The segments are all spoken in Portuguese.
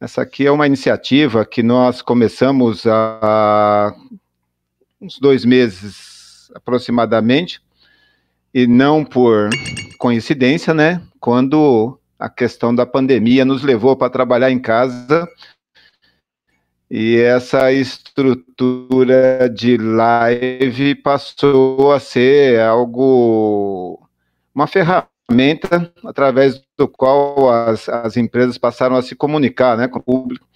Essa aqui é uma iniciativa que nós começamos há uns dois meses aproximadamente, e não por coincidência, né? Quando a questão da pandemia nos levou para trabalhar em casa e essa estrutura de live passou a ser algo, uma ferramenta através do qual as, as empresas passaram a se comunicar né, com o público.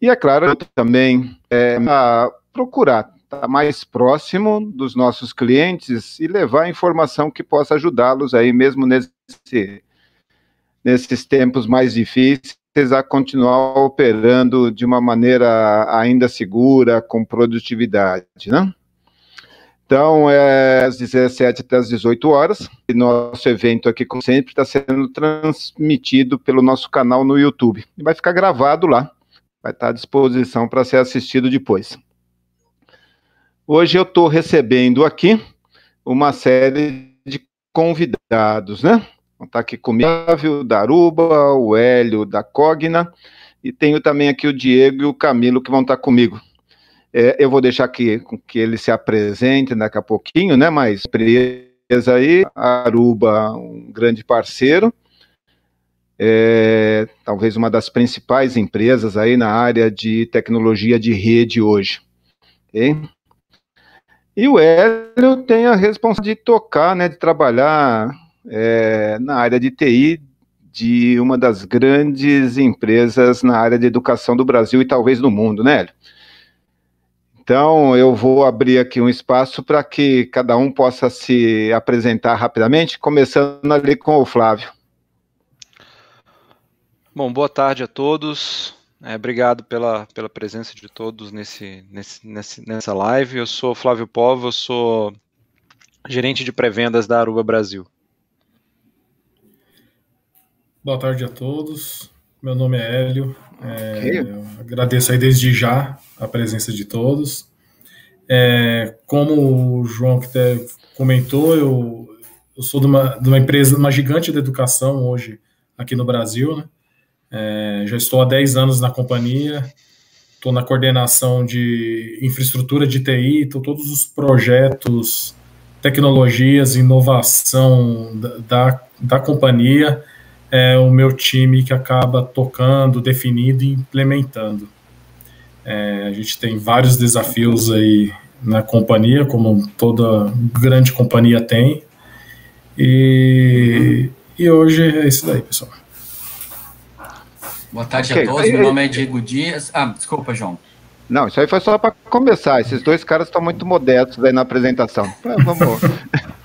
E é claro, também é, a procurar estar mais próximo dos nossos clientes e levar informação que possa ajudá-los aí mesmo nesse, nesses tempos mais difíceis a continuar operando de uma maneira ainda segura, com produtividade, né? Então, é às 17 até às 18 horas. E nosso evento aqui, como sempre, está sendo transmitido pelo nosso canal no YouTube. E vai ficar gravado lá. Vai estar à disposição para ser assistido depois. Hoje eu estou recebendo aqui uma série de convidados, né? Está aqui comigo o Daruba, o Hélio da Cogna, e tenho também aqui o Diego e o Camilo que vão estar comigo. É, eu vou deixar aqui que eles se apresentem daqui a pouquinho, né? Mas empresa aí, Aruba, um grande parceiro, é, talvez uma das principais empresas aí na área de tecnologia de rede hoje. Okay? E o Hélio tem a responsabilidade de tocar, né, de trabalhar é, na área de TI de uma das grandes empresas na área de educação do Brasil e talvez do mundo, né, Hélio? Então, eu vou abrir aqui um espaço para que cada um possa se apresentar rapidamente, começando ali com o Flávio. Bom, boa tarde a todos. É, obrigado pela, pela presença de todos nesse, nesse, nesse, nessa live. Eu sou Flávio Povo, eu sou gerente de pré-vendas da Aruba Brasil. Boa tarde a todos. Meu nome é Hélio. É, agradeço aí desde já a presença de todos. É, como o João que comentou, eu, eu sou de uma, de uma, empresa, uma gigante da educação hoje aqui no Brasil. Né? É, já estou há 10 anos na companhia, estou na coordenação de infraestrutura de TI, então todos os projetos, tecnologias, inovação da, da, da companhia é o meu time que acaba tocando, definindo e implementando. É, a gente tem vários desafios aí na companhia, como toda grande companhia tem. E, e hoje é isso daí, pessoal. Boa tarde okay. a todos. Meu nome é Diego Dias. Ah, desculpa, João. Não, isso aí foi só para começar. Esses dois caras estão muito modestos aí na apresentação. Vamos.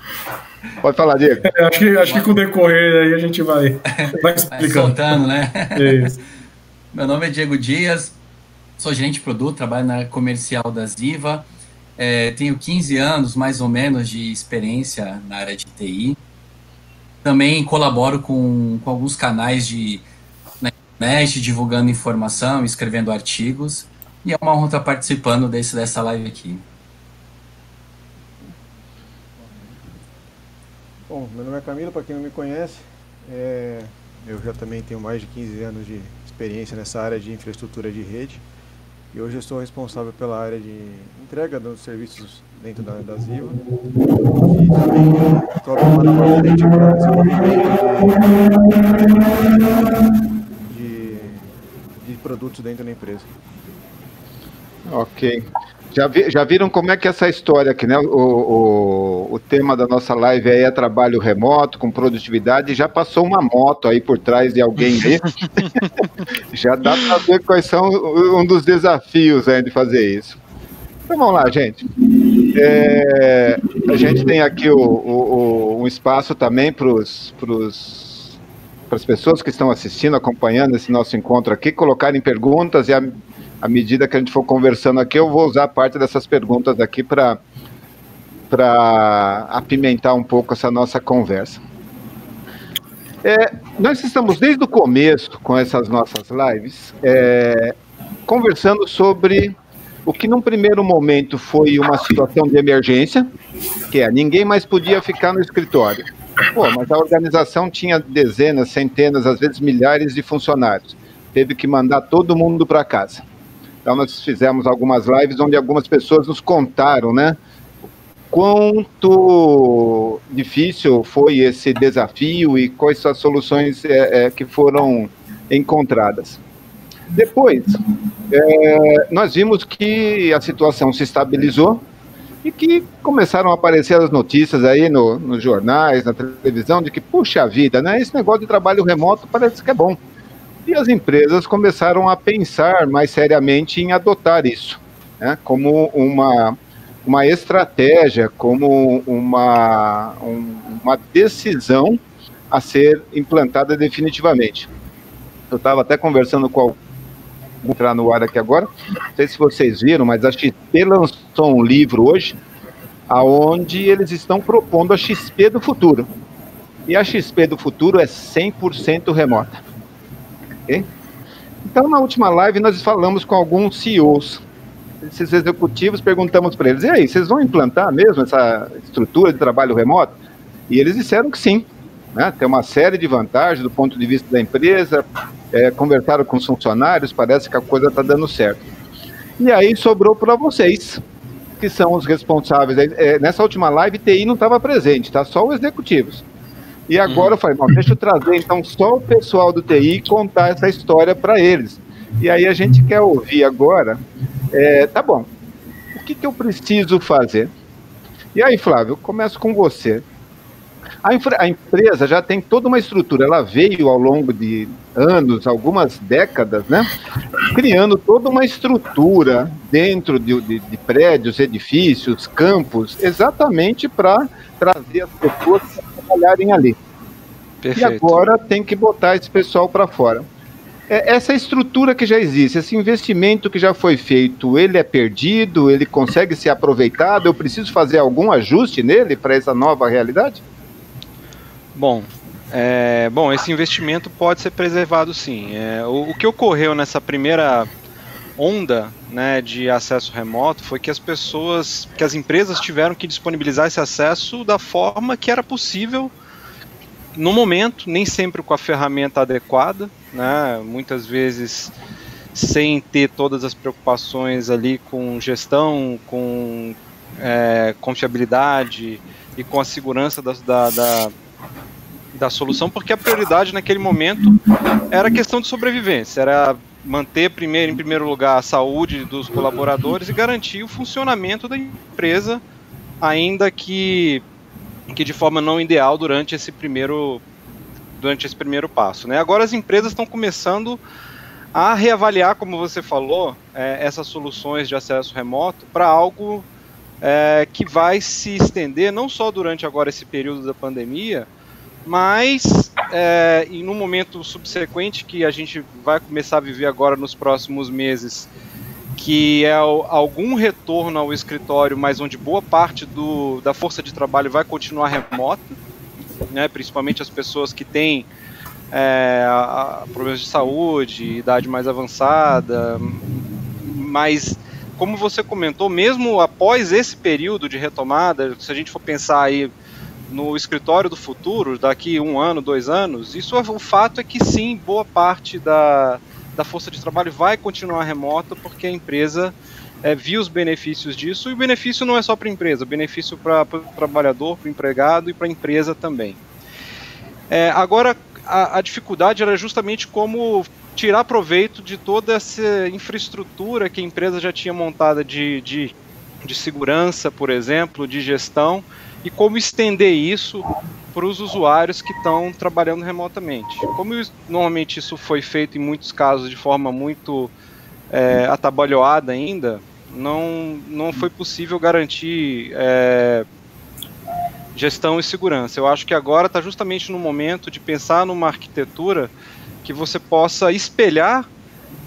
Pode falar, Diego. É, acho que, acho que com o decorrer aí a gente vai, vai explicando. Vai soltando, né? Isso. Meu nome é Diego Dias, sou gerente de produto, trabalho na área comercial da Ziva. É, tenho 15 anos, mais ou menos, de experiência na área de TI. Também colaboro com, com alguns canais de na internet, divulgando informação, escrevendo artigos. E é uma honra estar participando desse, dessa live aqui. Bom, meu nome é Camilo, para quem não me conhece, é, eu já também tenho mais de 15 anos de experiência nessa área de infraestrutura de rede e hoje eu sou responsável pela área de entrega dos serviços dentro da, da Ziva e também estou frente para desenvolvimento de, de, de produtos dentro da empresa. Ok. Já, vi, já viram como é que é essa história aqui, né? O, o, o tema da nossa live aí é trabalho remoto, com produtividade. Já passou uma moto aí por trás de alguém aí. já dá para ver quais são um dos desafios aí de fazer isso. Então vamos lá, gente. É, a gente tem aqui o, o, um espaço também para as pessoas que estão assistindo, acompanhando esse nosso encontro aqui, colocarem perguntas e a, à medida que a gente for conversando aqui, eu vou usar parte dessas perguntas aqui para para apimentar um pouco essa nossa conversa. É, nós estamos desde o começo com essas nossas lives é, conversando sobre o que num primeiro momento foi uma situação de emergência, que é ninguém mais podia ficar no escritório. Pô, mas a organização tinha dezenas, centenas, às vezes milhares de funcionários teve que mandar todo mundo para casa. Então nós fizemos algumas lives onde algumas pessoas nos contaram, né? Quanto difícil foi esse desafio e quais as soluções é, é, que foram encontradas. Depois, é, nós vimos que a situação se estabilizou e que começaram a aparecer as notícias aí no, nos jornais, na televisão, de que, puxa vida, né, esse negócio de trabalho remoto parece que é bom. E as empresas começaram a pensar mais seriamente em adotar isso, né, como uma, uma estratégia, como uma, um, uma decisão a ser implantada definitivamente. Eu estava até conversando com vou entrar no ar aqui agora. Não sei se vocês viram, mas a XP lançou um livro hoje, aonde eles estão propondo a XP do futuro. E a XP do futuro é 100% remota. Okay? Então, na última live, nós falamos com alguns CEOs, esses executivos, perguntamos para eles: e aí, vocês vão implantar mesmo essa estrutura de trabalho remoto? E eles disseram que sim. Né? Tem uma série de vantagens do ponto de vista da empresa, é, conversaram com os funcionários, parece que a coisa está dando certo. E aí sobrou para vocês, que são os responsáveis. É, nessa última live, TI não estava presente, tá? Só os executivos. E agora uhum. eu falei, deixa eu trazer então só o pessoal do TI e contar essa história para eles. E aí a gente quer ouvir agora, é, tá bom, o que, que eu preciso fazer? E aí, Flávio, começo com você. A, a, empresa já tem toda uma estrutura, ela veio ao longo de anos, algumas décadas, né, criando toda uma estrutura dentro de, de, de prédios, edifícios, campos, exatamente para trazer as pessoas trabalharem ali. Perfeito. E agora tem que botar esse pessoal para fora. É, essa estrutura que já existe, esse investimento que já foi feito, ele é perdido, ele consegue ser aproveitado? Eu preciso fazer algum ajuste nele para essa nova realidade? Bom, é, bom, esse investimento pode ser preservado sim. É, o, o, que ocorreu nessa primeira onda né, de acesso remoto foi que as pessoas, que as empresas tiveram que disponibilizar esse acesso da forma que era possível no momento, nem sempre com a ferramenta adequada, né, muitas vezes sem ter todas as preocupações ali com gestão, com é, confiabilidade e com a segurança da, da, da da solução, porque a prioridade naquele momento era a questão de sobrevivência, era manter primeiro, em primeiro lugar a saúde dos colaboradores e garantir o funcionamento da empresa, ainda que, que de forma não ideal durante esse primeiro durante esse primeiro passo. Né? Agora as empresas estão começando a reavaliar, como você falou, é, essas soluções de acesso remoto para algo é, que vai se estender não só durante agora esse período da pandemia, mas é, em um momento subsequente que a gente vai começar a viver agora nos próximos meses, que é algum retorno ao escritório, mas onde boa parte do, da força de trabalho vai continuar remota, né, principalmente as pessoas que têm é, problemas de saúde, idade mais avançada, mas como você comentou, mesmo após esse período de retomada, se a gente for pensar aí no escritório do futuro, daqui um ano, dois anos, isso o fato é que sim, boa parte da, da força de trabalho vai continuar remota porque a empresa é, viu os benefícios disso, e o benefício não é só para a empresa, o benefício para o trabalhador, para o empregado e para a empresa também. É, agora, a, a, dificuldade era justamente como tirar proveito de toda essa infraestrutura que a empresa já tinha montada de, de, de segurança, por exemplo, de gestão, e como estender isso para os usuários que estão trabalhando remotamente. Como normalmente isso foi feito em muitos casos de forma muito é, atabalhoada ainda, não, não foi possível garantir é, gestão e segurança. Eu acho que agora está justamente no momento de pensar numa arquitetura que você possa espelhar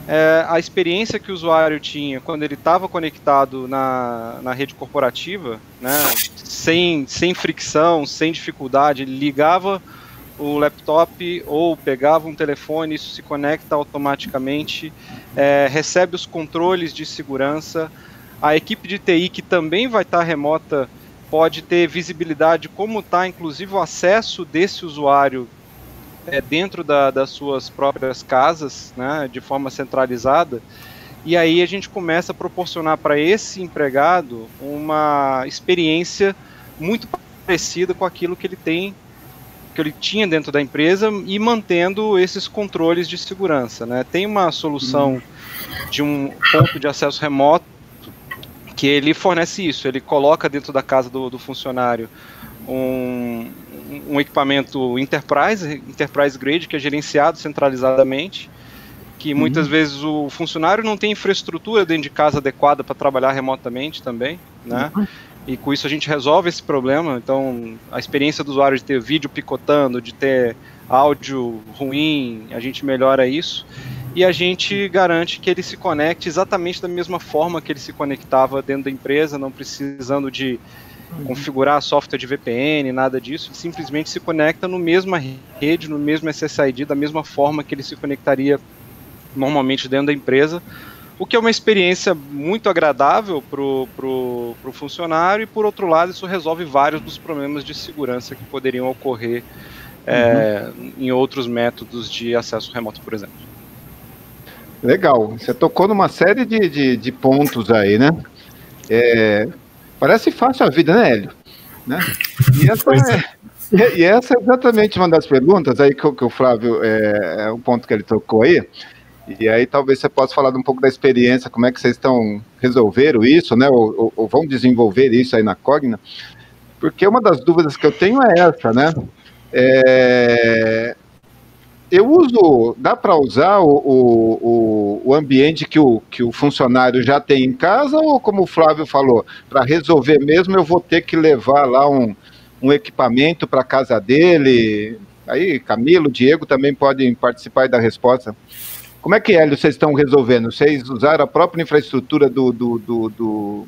é, a experiência que o usuário tinha quando ele estava conectado na, na rede corporativa, né, sem, sem fricção, sem dificuldade, ele ligava o laptop ou pegava um telefone, isso se conecta automaticamente, é, recebe os controles de segurança. A equipe de TI, que também vai estar remota, pode ter visibilidade como está, inclusive, o acesso desse usuário é, dentro da, das suas próprias casas, né, de forma centralizada. E aí a gente começa a proporcionar para esse empregado uma experiência muito parecida com aquilo que ele tem que ele tinha dentro da empresa e mantendo esses controles de segurança. Né? Tem uma solução uhum. de um ponto de acesso remoto que ele fornece isso. Ele coloca dentro da casa do, do funcionário um, um equipamento enterprise, enterprise grade, que é gerenciado centralizadamente, que uhum. muitas vezes o funcionário não tem infraestrutura dentro de casa adequada para trabalhar remotamente também, né? Uhum. E com isso a gente resolve esse problema. Então, a experiência do usuário de ter vídeo picotando, de ter áudio ruim, a gente melhora isso. E a gente garante que ele se conecte exatamente da mesma forma que ele se conectava dentro da empresa, não precisando de configurar software de VPN, nada disso, simplesmente se conecta no mesma rede, no mesmo SSID, da mesma forma que ele se conectaria normalmente dentro da empresa, o que é uma experiência muito agradável para o pro, pro funcionário, e por outro lado, isso resolve vários dos problemas de segurança que poderiam ocorrer é, uhum. em outros métodos de acesso remoto, por exemplo. Legal, você tocou numa série de, de, de pontos aí, né? É, Parece fácil a vida, né, Hélio? Né? E, essa é, e essa é exatamente uma das perguntas aí que, que o Flávio, é, é um ponto que ele tocou aí. E aí talvez você possa falar um pouco da experiência, como é que vocês estão resolveram isso, né? Ou, ou, ou vão desenvolver isso aí na Cogna. Porque uma das dúvidas que eu tenho é essa, né? É, eu uso, dá para usar o, o, o, ambiente que o, que o funcionário já tem em casa, ou como o Flávio falou, para resolver mesmo eu vou ter que levar lá um, um equipamento para casa dele? Aí, Camilo, Diego também podem participar da resposta. Como é que, Hélio, vocês estão resolvendo? Vocês usaram a própria infraestrutura do, do, do, do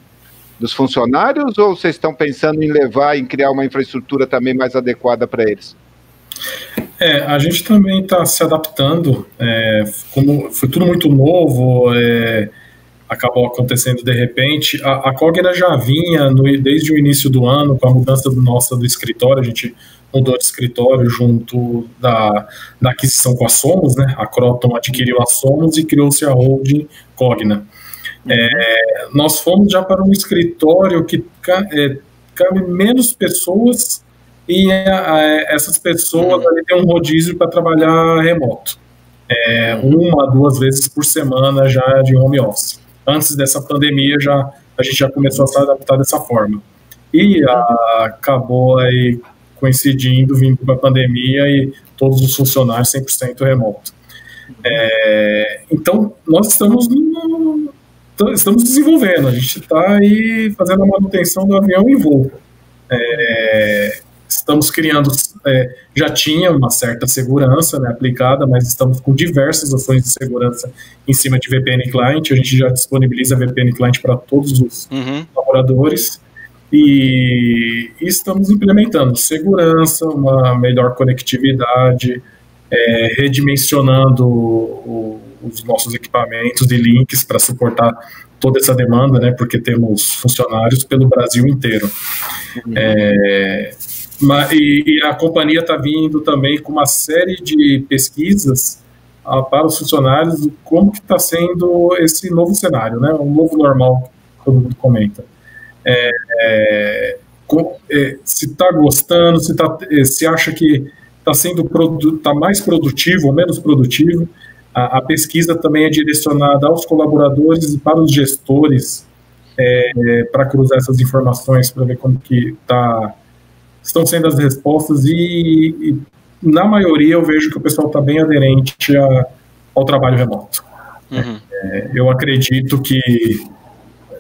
dos funcionários ou vocês estão pensando em levar, em criar uma infraestrutura também mais adequada para eles? É, a gente também está se adaptando, é, como foi tudo muito novo, é, acabou acontecendo de repente. A, a Cogna já vinha no, desde o início do ano com a mudança do nossa do escritório, a gente mudou de escritório junto da, da aquisição com a Somos, né? A Croton adquiriu a Somos e criou-se a holding Cogna. É, nós fomos já para um escritório que é, cabe menos pessoas e é, essas pessoas uhum. têm um rodízio para trabalhar remoto. É, uma, duas vezes por semana já de home office. Antes dessa pandemia já a gente já começou a se adaptar dessa forma. E a, acabou aí coincidindo, vindo com a pandemia e todos os funcionários 100% remoto. É, então, nós estamos, no, estamos desenvolvendo, a gente está aí fazendo a manutenção do avião em voo. É, estamos criando, é, já tinha uma certa segurança né, aplicada, mas estamos com diversas ações de segurança em cima de VPN Client. A gente já disponibiliza VPN Client para todos os uhum. colaboradores e, e, estamos implementando segurança, uma melhor conectividade, é, redimensionando o, os nossos equipamentos e links para suportar toda essa demanda, né, porque temos funcionários pelo Brasil inteiro. Uhum. É, e, a companhia está vindo também com uma série de pesquisas ah, para os funcionários como que está sendo esse novo cenário, né? Um novo normal, que todo mundo comenta. É, é, é, se está gostando, se, tá, é, se acha que está sendo tá mais produtivo ou menos produtivo. A, a, pesquisa também é direcionada aos colaboradores e para os gestores é, para cruzar essas informações para ver como que está estão sendo as respostas e, e na maioria eu vejo que o pessoal está bem aderente a, ao trabalho remoto. Uhum. É, eu acredito que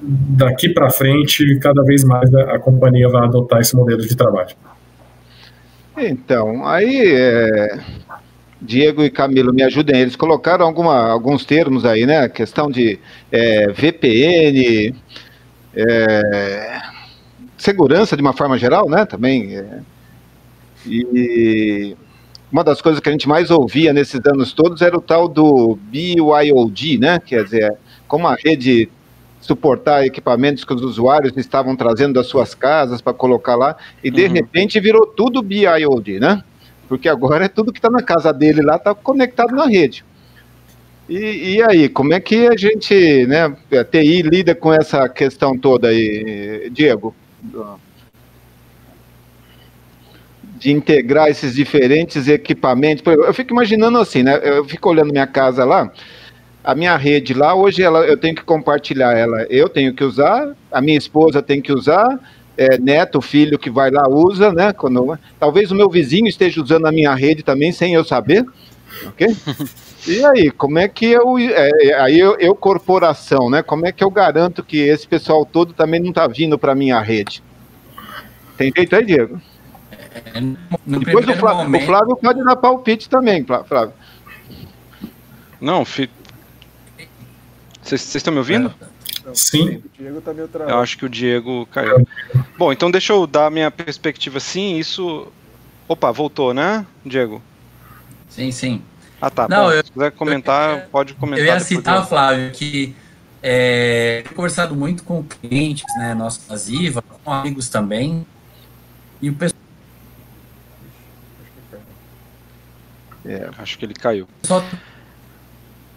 daqui para frente cada vez mais a, a, companhia vai adotar esse modelo de trabalho. Então, aí é, Diego e Camilo me ajudem. Eles colocaram alguma, alguns termos aí, né? A questão de é, VPN. É, segurança de uma forma geral, né? Também. É, e uma das coisas que a gente mais ouvia nesses anos todos era o tal do BYOD, né? Quer dizer, como a rede suportar equipamentos que os usuários estavam trazendo das suas casas para colocar lá, e de uhum. repente virou tudo BIOD, né? porque agora é tudo que está na casa dele lá está conectado na rede. E, e, aí, como é que a gente, né, a TI lida com essa questão toda aí, Diego? De integrar esses diferentes equipamentos. Eu fico imaginando assim, né? Eu fico olhando minha casa lá, a minha rede lá, hoje ela, eu tenho que compartilhar ela. Eu tenho que usar, a minha esposa tem que usar, é, neto, filho que vai lá usa, né? Quando, talvez o meu vizinho esteja usando a minha rede também sem eu saber, ok? E aí, como é que eu, é, é, aí eu, eu, corporação, né? Como é que eu garanto que esse pessoal todo também não está vindo para minha rede? Tem jeito aí, Diego? É, no Depois o Flávio, momento... o Flávio pode dar palpite também, Flávio. Não, fi... vocês estão me ouvindo? É. Sim. O Diego tá meio Eu acho que o Diego caiu. Bom, então deixa eu dar minha perspectiva sim. Isso. Opa, voltou, né, Diego? Sim, sim. Ah, tá. Não, Bom, eu, se quiser comentar, eu, pode comentar. Eu ia citar, Flávio, que é, tenho conversado muito com clientes, né, nossos da Ziva, com amigos também, e o pessoal. É, acho que ele caiu. Só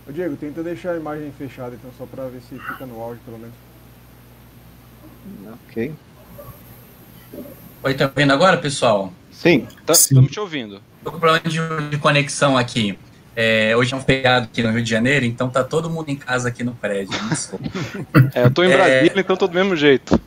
Ô Diego, tenta deixar a imagem fechada então, só para ver se fica no áudio pelo menos. Ok. Oi, tá vendo agora, pessoal? Sim. Tá, estamos te ouvindo. Tô com problema de, de conexão aqui. É, hoje é um feriado aqui no Rio de Janeiro, então tá todo mundo em casa aqui no prédio. é, eu tô em é. Brasília, é... então tô do mesmo jeito.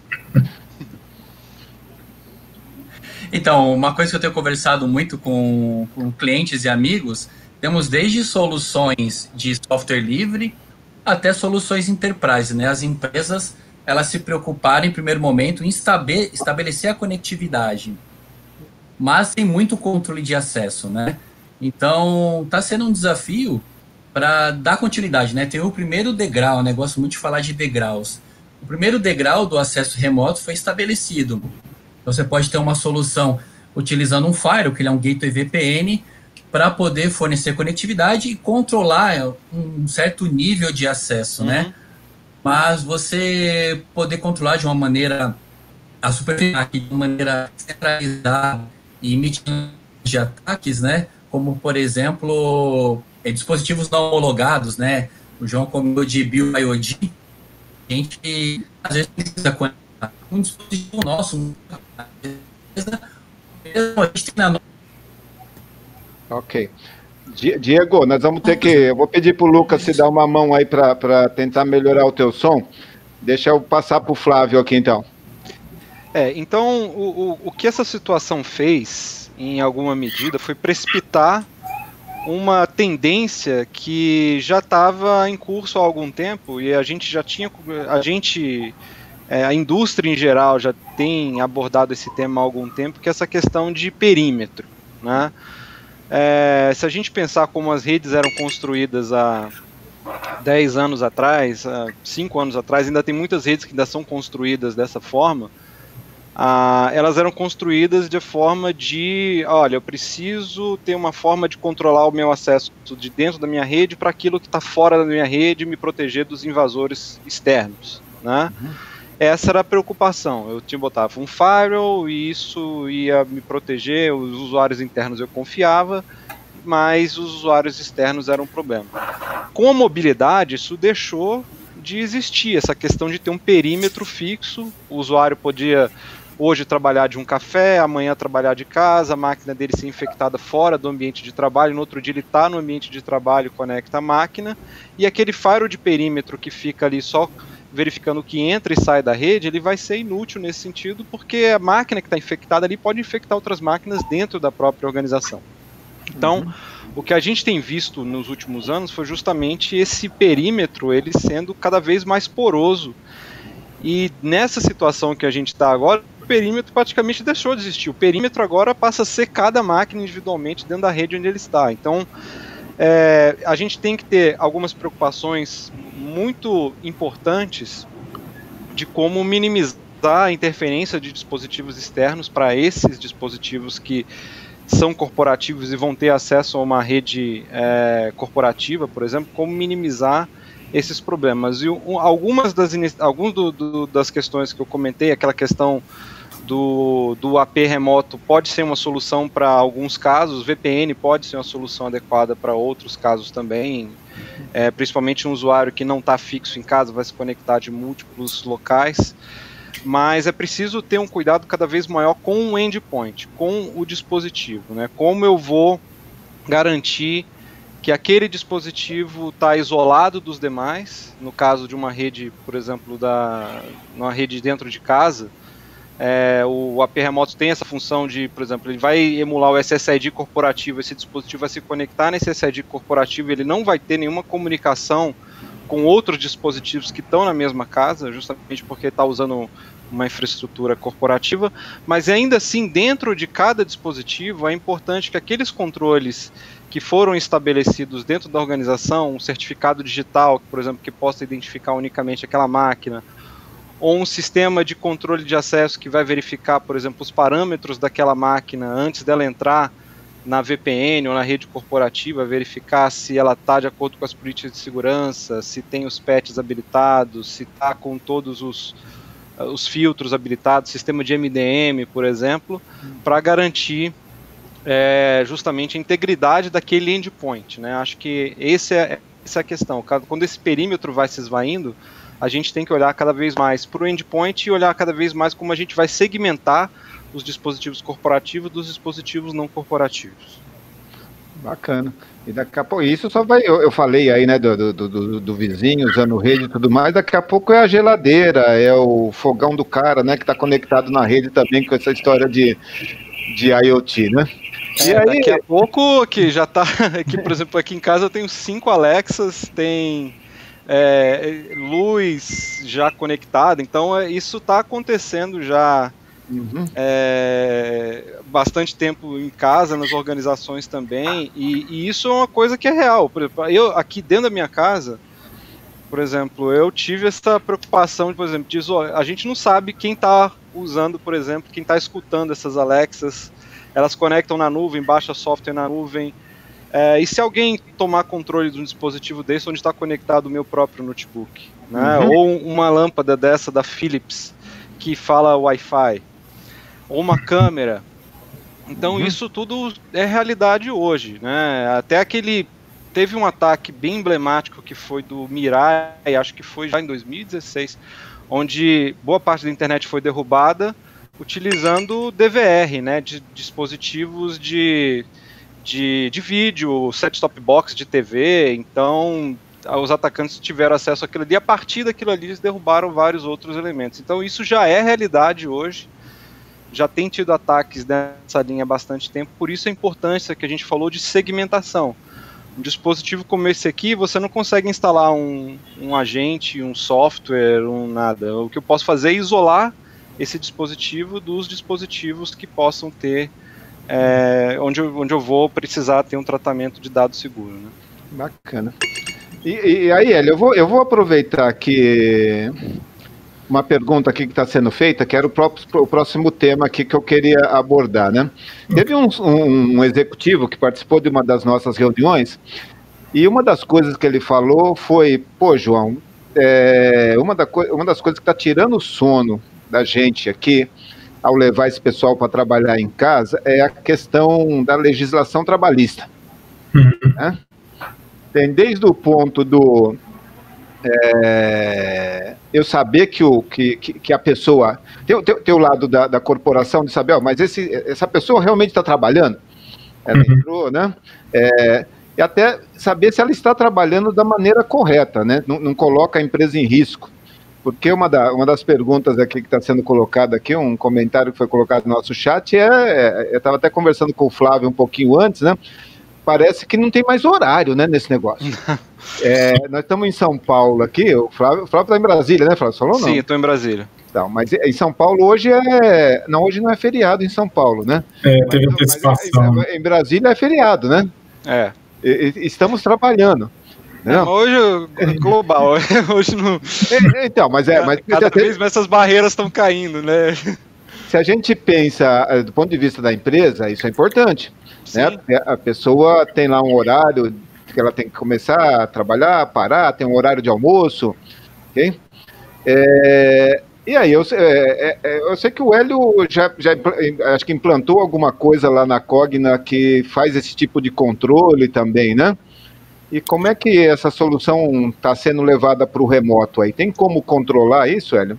Então, uma coisa que eu tenho conversado muito com, com clientes e amigos temos desde soluções de software livre até soluções enterprise, né? As empresas elas se preocuparam em primeiro momento em estabelecer a conectividade, mas tem muito controle de acesso, né? Então está sendo um desafio para dar continuidade, né? Tem o primeiro degrau, né? Gosto muito de falar de degraus. O primeiro degrau do acesso remoto foi estabelecido. Então, você pode ter uma solução utilizando um firewall, que ele é um gateway VPN, para poder fornecer conectividade e controlar um certo nível de acesso, né? uhum. né? Mas você poder controlar de uma maneira a superfície, de uma maneira centralizada e mitigando de ataques, né? Como, por exemplo, é, dispositivos não homologados, né? O João comentou de BioIoD. A gente, às vezes, precisa conectar um dispositivo nosso, a gente tem na Ok. Diego, nós vamos ter que. Eu vou pedir para o Lucas se dar uma mão aí para tentar melhorar o teu som. Deixa eu passar para o Flávio aqui então. É, então o, o, o que essa situação fez, em alguma medida, foi precipitar uma tendência que já estava em curso há algum tempo e a gente já tinha. A gente. É, a indústria em geral já tem abordado esse tema há algum tempo, que é essa questão de perímetro. Né? É, se a gente pensar como as redes eram construídas há 10 anos atrás, há 5 anos atrás, ainda tem muitas redes que ainda são construídas dessa forma. Ah, elas eram construídas de forma de, olha, eu preciso ter uma forma de controlar o meu acesso de dentro da minha rede para aquilo que está fora da minha rede e me proteger dos invasores externos, né? Uhum essa era a preocupação. Eu tinha botava um firewall e isso ia me proteger, os usuários internos eu confiava, mas os usuários externos eram um problema. Com a mobilidade, isso deixou de existir essa questão de ter um perímetro fixo. O usuário podia hoje trabalhar de um café, amanhã trabalhar de casa, a máquina dele ser infectada fora do ambiente de trabalho, no outro dia ele está no ambiente de trabalho, conecta a máquina, e aquele firewall de perímetro que fica ali só verificando o que entra e sai da rede, ele vai ser inútil nesse sentido, porque a máquina que está infectada ali pode infectar outras máquinas dentro da própria organização. Então, uhum. o que a gente tem visto nos últimos anos foi justamente esse perímetro ele sendo cada vez mais poroso. E nessa situação que a gente está agora, perímetro praticamente deixou de existir. O perímetro agora passa a ser cada máquina individualmente dentro da rede onde ele está. Então, é, a gente tem que ter algumas preocupações muito importantes de como minimizar a interferência de dispositivos externos para esses dispositivos que são corporativos e vão ter acesso a uma rede é, corporativa, por exemplo, como minimizar esses problemas. E um, algumas das, alguns do, do, das questões que eu comentei, aquela questão do, do AP remoto pode ser uma solução para alguns casos, VPN pode ser uma solução adequada para outros casos também, é, principalmente um usuário que não está fixo em casa, vai se conectar de múltiplos locais, mas é preciso ter um cuidado cada vez maior com o endpoint, com o dispositivo, né? Como eu vou garantir que aquele dispositivo está isolado dos demais, no caso de uma rede, por exemplo, da uma rede dentro de casa, é, o AP Remoto tem essa função de, por exemplo, ele vai emular o SSID corporativo, esse dispositivo vai se conectar nesse SSID corporativo, ele não vai ter nenhuma comunicação com outros dispositivos que estão na mesma casa, justamente porque está usando uma infraestrutura corporativa, mas ainda assim, dentro de cada dispositivo, é importante que aqueles controles que foram estabelecidos dentro da organização, um certificado digital, por exemplo, que possa identificar unicamente aquela máquina, ou um sistema de controle de acesso que vai verificar, por exemplo, os parâmetros daquela máquina antes dela entrar na VPN ou na rede corporativa, verificar se ela está de acordo com as políticas de segurança, se tem os patches habilitados, se está com todos os, os filtros habilitados, sistema de MDM, por exemplo, para garantir é, justamente a integridade daquele endpoint. Né? Acho que esse é, essa é a questão. Quando esse perímetro vai se esvaindo, a gente tem que olhar cada vez mais para o endpoint e olhar cada vez mais como a gente vai segmentar os dispositivos corporativos dos dispositivos não corporativos. Bacana. E daqui a pouco, isso só vai, eu, eu falei aí, né, do, do, do, do, vizinho usando rede e tudo mais, daqui a pouco é a geladeira, é o fogão do cara, né, que está conectado na rede também com essa história de, de IoT, né? E é, aí... Daqui a pouco, que já tá, aqui, por exemplo, aqui em casa eu tenho cinco Alexas, tem é, luz já conectada, então é, isso está acontecendo já uhum. é, bastante tempo em casa, nas organizações também, e, e, isso é uma coisa que é real. Por exemplo, eu aqui dentro da minha casa, por exemplo, eu tive essa preocupação, por exemplo, de a gente não sabe quem está usando, por exemplo, quem está escutando essas Alexas, elas conectam na nuvem, baixa software na nuvem, é, e se alguém tomar controle de um dispositivo desse onde está conectado o meu próprio notebook, né? Uhum. ou uma lâmpada dessa da Philips que fala Wi-Fi, ou uma câmera. Então uhum. isso tudo é realidade hoje, né? Até aquele teve um ataque bem emblemático que foi do Mirai, acho que foi já em 2016, onde boa parte da internet foi derrubada utilizando DVR, né, de dispositivos de de, de vídeo, set-top box de TV, então os atacantes tiveram acesso àquilo ali, e a partir daquilo ali eles derrubaram vários outros elementos. Então isso já é realidade hoje, já tem tido ataques nessa linha há bastante tempo, por isso a importância que a gente falou de segmentação. Um dispositivo como esse aqui, você não consegue instalar um, um agente, um software, um nada. O que eu posso fazer é isolar esse dispositivo dos dispositivos que possam ter é, onde, eu, onde eu vou precisar ter um tratamento de dados seguro. Né? Bacana. E, e aí, Eli, eu vou, eu vou aproveitar que uma pergunta aqui que está sendo feita, que era o, próprio, o próximo tema aqui que eu queria abordar, né? Teve um, um, um, executivo que participou de uma das nossas reuniões e uma das coisas que ele falou foi, pô, João, é, uma, da uma das coisas que está tirando o sono da gente aqui ao levar esse pessoal para trabalhar em casa é a questão da legislação trabalhista. Uhum. Né? Tem desde o ponto do é, eu saber que, o, que, que, a pessoa. Tem, tem, tem o lado da, da corporação de saber, ó, mas esse, essa pessoa realmente está trabalhando? Ela uhum. entrou, né? É, e até saber se ela está trabalhando da maneira correta, né? Não, não coloca a empresa em risco. Porque uma, da, uma das perguntas aqui que está sendo colocada aqui, um comentário que foi colocado no nosso chat, é, é eu estava até conversando com o Flávio um pouquinho antes, né? Parece que não tem mais horário, né, nesse negócio. é, nós estamos em São Paulo aqui, o Flávio está em Brasília, né, Flávio? Falou não? Sim, estou em Brasília. Então, mas em São Paulo hoje é. Não, hoje não é feriado em São Paulo, né? É, teve antecipação. Em Brasília é feriado, né? É. E, estamos trabalhando. Não. Hoje é global, hoje não. É, então, mas é. Mas, Cada vez mais essas barreiras estão caindo, né? Se a gente pensa eh, do ponto de vista da empresa, isso é importante. Né? A pessoa tem lá um horário que ela tem que começar a trabalhar, parar, tem um horário de almoço, ok? É, E aí, eu, é, é, eu sei que o Hélio já, já acho que implantou alguma coisa lá na Cogna que faz esse tipo de controle também, né? E como é que essa solução está sendo levada para o remoto aí? Tem como controlar isso, Hélio?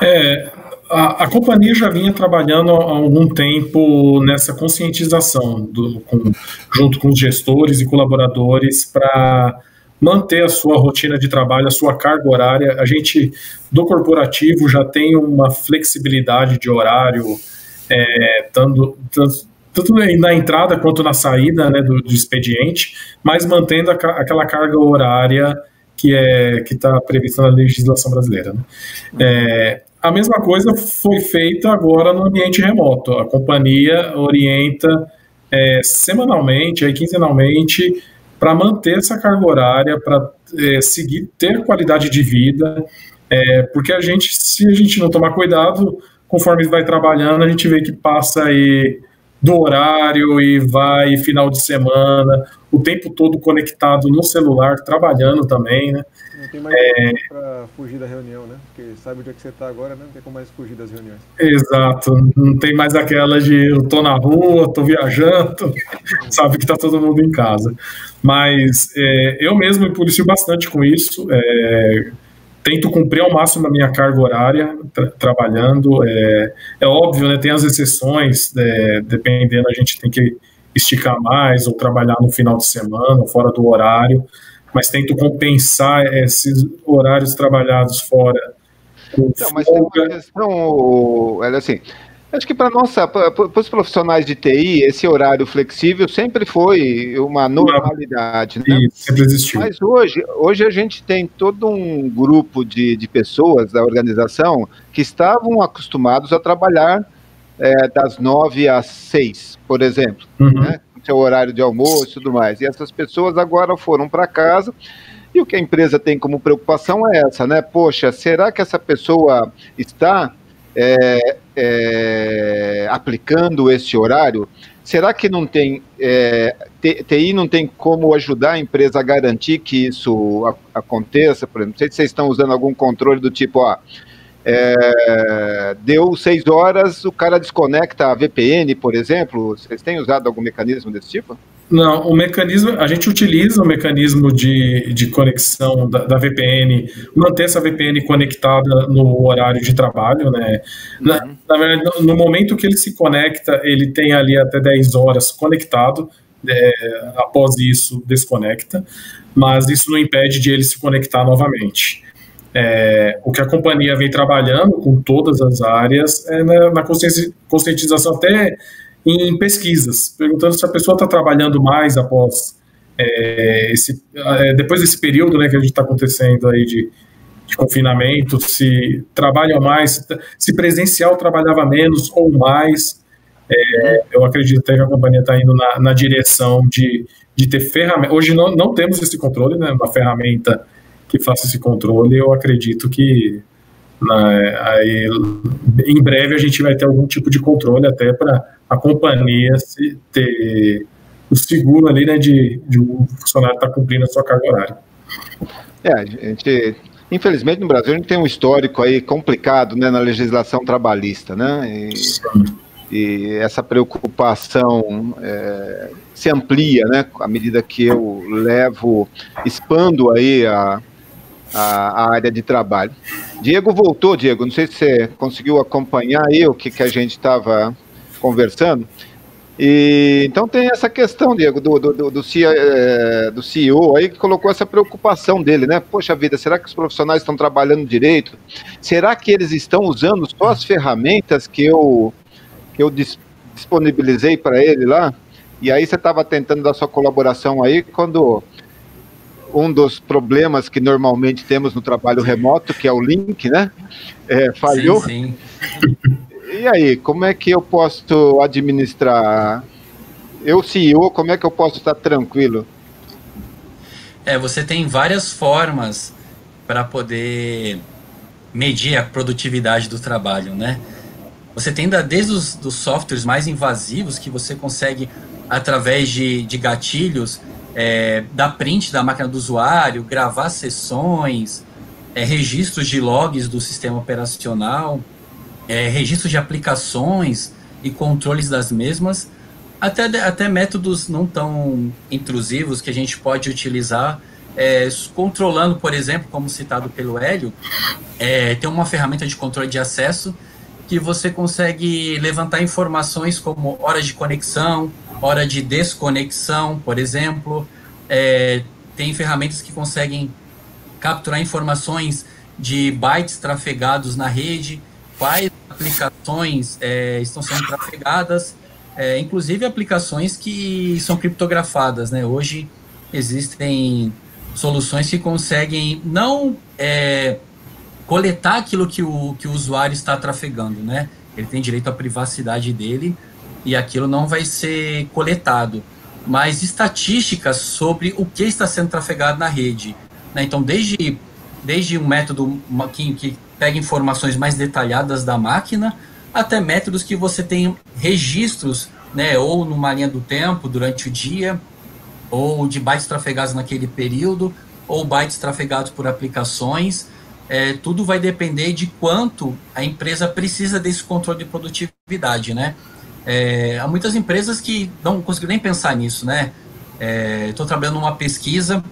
É, a, a, companhia já vinha trabalhando há algum tempo nessa conscientização, do, com, junto com os gestores e colaboradores, para manter a sua rotina de trabalho, a sua carga horária. A gente, do corporativo, já tem uma flexibilidade de horário, é, tanto, tanto, tanto na entrada quanto na saída né, do, do expediente, mas mantendo a, aquela carga horária que é que está prevista na legislação brasileira. Né? É, a mesma coisa foi feita agora no ambiente remoto. A companhia orienta é, semanalmente, aí, quinzenalmente, para manter essa carga horária, para é, seguir, ter qualidade de vida, é, porque a gente, se a gente não tomar cuidado, conforme vai trabalhando, a gente vê que passa aí do horário e vai final de semana, o tempo todo conectado no celular, trabalhando também, né? Não tem mais é... para fugir da reunião, né? Porque sabe onde é que você está agora, né? Não tem como mais fugir das reuniões. Exato. Não tem mais aquela de eu tô na rua, tô viajando, sabe que tá todo mundo em casa. Mas é, eu mesmo me policio bastante com isso. É, tento cumprir ao máximo a minha carga horária tra trabalhando. É, é, óbvio, né? Tem as exceções, é, dependendo, a gente tem que esticar mais ou trabalhar no final de semana, fora do horário, mas tento compensar esses horários trabalhados fora. Com então, mas tem uma questão, ela assim, Acho que para nossa, para os profissionais de TI, esse horário flexível sempre foi uma normalidade, né? Isso, sempre existiu. Mas hoje, hoje a gente tem todo um grupo de, de pessoas da organização que estavam acostumados a trabalhar é, das nove às seis, por exemplo, uhum. né? Seu horário de almoço e tudo mais. E essas pessoas agora foram para casa e o que a empresa tem como preocupação é essa, né? Poxa, será que essa pessoa está é, é, aplicando esse horário, será que não tem é, TI não tem como ajudar a empresa a garantir que isso a, aconteça? Por exemplo, não sei se vocês estão usando algum controle do tipo, ó, é, deu seis horas, o cara desconecta a VPN, por exemplo. Vocês têm usado algum mecanismo desse tipo? Não, o mecanismo, a gente utiliza o mecanismo de, de conexão da, da VPN, manter essa VPN conectada no horário de trabalho, né? Na, uhum. na verdade, no, no, momento que ele se conecta, ele tem ali até 10 horas conectado, é, após isso desconecta, mas isso não impede de ele se conectar novamente. É, o que a companhia vem trabalhando com todas as áreas é na, na conscientização até em pesquisas, perguntando se a pessoa está trabalhando mais após é, esse, é, depois desse período né, que a gente está acontecendo aí de, de, confinamento, se trabalham mais, se presencial trabalhava menos ou mais. É, eu acredito até que a companhia está indo na, na, direção de, de ter ferramenta. Hoje não, não temos esse controle, né, uma ferramenta que faça esse controle. Eu acredito que né, aí, em breve a gente vai ter algum tipo de controle até para a companhia se ter o seguro ali, né, de, de um funcionário estar tá cumprindo a sua carga horária. É, a gente, infelizmente no Brasil a gente tem um histórico aí complicado, né, na legislação trabalhista, né, e, e essa preocupação é, se amplia, né, à medida que eu levo, expando aí a, a, a, área de trabalho. Diego voltou, Diego, não sei se você conseguiu acompanhar aí o que, que a gente estava conversando. E, então tem essa questão, Diego, do, do, do, do, CEO, é, do CEO aí que colocou essa preocupação dele, né? Poxa vida, será que os profissionais estão trabalhando direito? Será que eles estão usando só as ferramentas que eu, que eu disponibilizei para ele lá? E aí você estava tentando dar sua colaboração aí quando um dos problemas que normalmente temos no trabalho remoto, que é o link, né? É, falhou. Sim, sim. E aí, como é que eu posso administrar? Eu, CEO, como é que eu posso estar tranquilo? É, você tem várias formas para poder medir a produtividade do trabalho, né? Você tem desde os dos softwares mais invasivos que você consegue, através de, de gatilhos, é, dar print da máquina do usuário, gravar sessões, é, registros de logs do sistema operacional, é, registros de aplicações e controles das mesmas, até, até métodos não tão intrusivos que a gente pode utilizar, é, controlando, por exemplo, como citado pelo Hélio, é, tem uma ferramenta de controle de acesso que você consegue levantar informações como hora de conexão, hora de desconexão, por exemplo. É, tem ferramentas que conseguem capturar informações de bytes trafegados na rede, quais aplicações é, estão sendo trafegadas, é, inclusive aplicações que são criptografadas. Né? Hoje existem soluções que conseguem não é, coletar aquilo que o, que o usuário está trafegando, né? Ele tem direito à privacidade dele e aquilo não vai ser coletado. Mas estatísticas sobre o que está sendo trafegado na rede. Né? Então, desde, desde um método que, que pega informações mais detalhadas da máquina, até métodos que você tem registros, né, ou numa linha do tempo, durante o dia, ou de bytes trafegados naquele período, ou bytes trafegados por aplicações, é, tudo vai depender de quanto a empresa precisa desse controle de produtividade, né? É, há muitas empresas que não conseguiram nem pensar nisso, né? Estou é, trabalhando numa pesquisa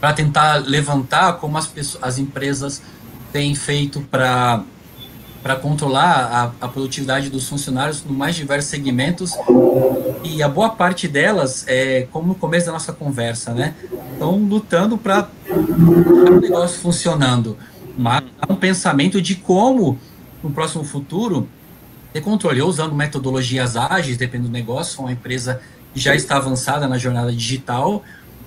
para tentar levantar como as, pessoas, as empresas têm feito para para controlar a, a, produtividade dos funcionários no mais diversos segmentos e a boa parte delas é como no começo da nossa conversa, né? Estão lutando para o negócio funcionando mas há um pensamento de como, no próximo futuro, ter controle, usando metodologias ágeis, dependendo do negócio, uma empresa que já está avançada na jornada digital,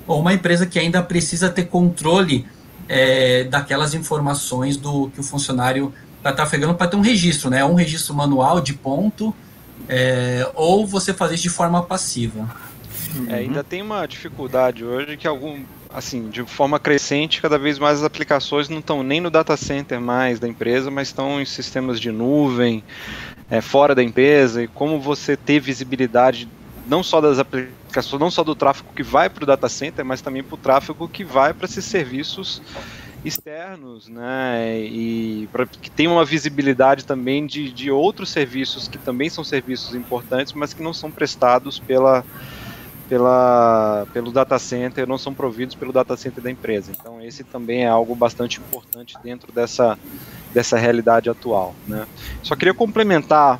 ou uma empresa que ainda precisa ter controle é, daquelas informações do que o funcionário está trafegando para ter um registro, né? Um registro manual de ponto, é, ou você fazer isso de forma passiva. É, ainda tem uma dificuldade hoje que algum, assim, de forma crescente, cada vez mais as aplicações não estão nem no data center mais da empresa, mas estão em sistemas de nuvem, é, fora da empresa, e como você ter visibilidade não só das aplicações, não só do tráfego que vai para o data center, mas também para o tráfego que vai para esses serviços externos, né, e para que tenha uma visibilidade também de, de outros serviços que também são serviços importantes, mas que não são prestados pela pela, pelo data center, não são providos pelo data center da empresa. Então, esse também é algo bastante importante dentro dessa, dessa realidade atual. Né? Só queria complementar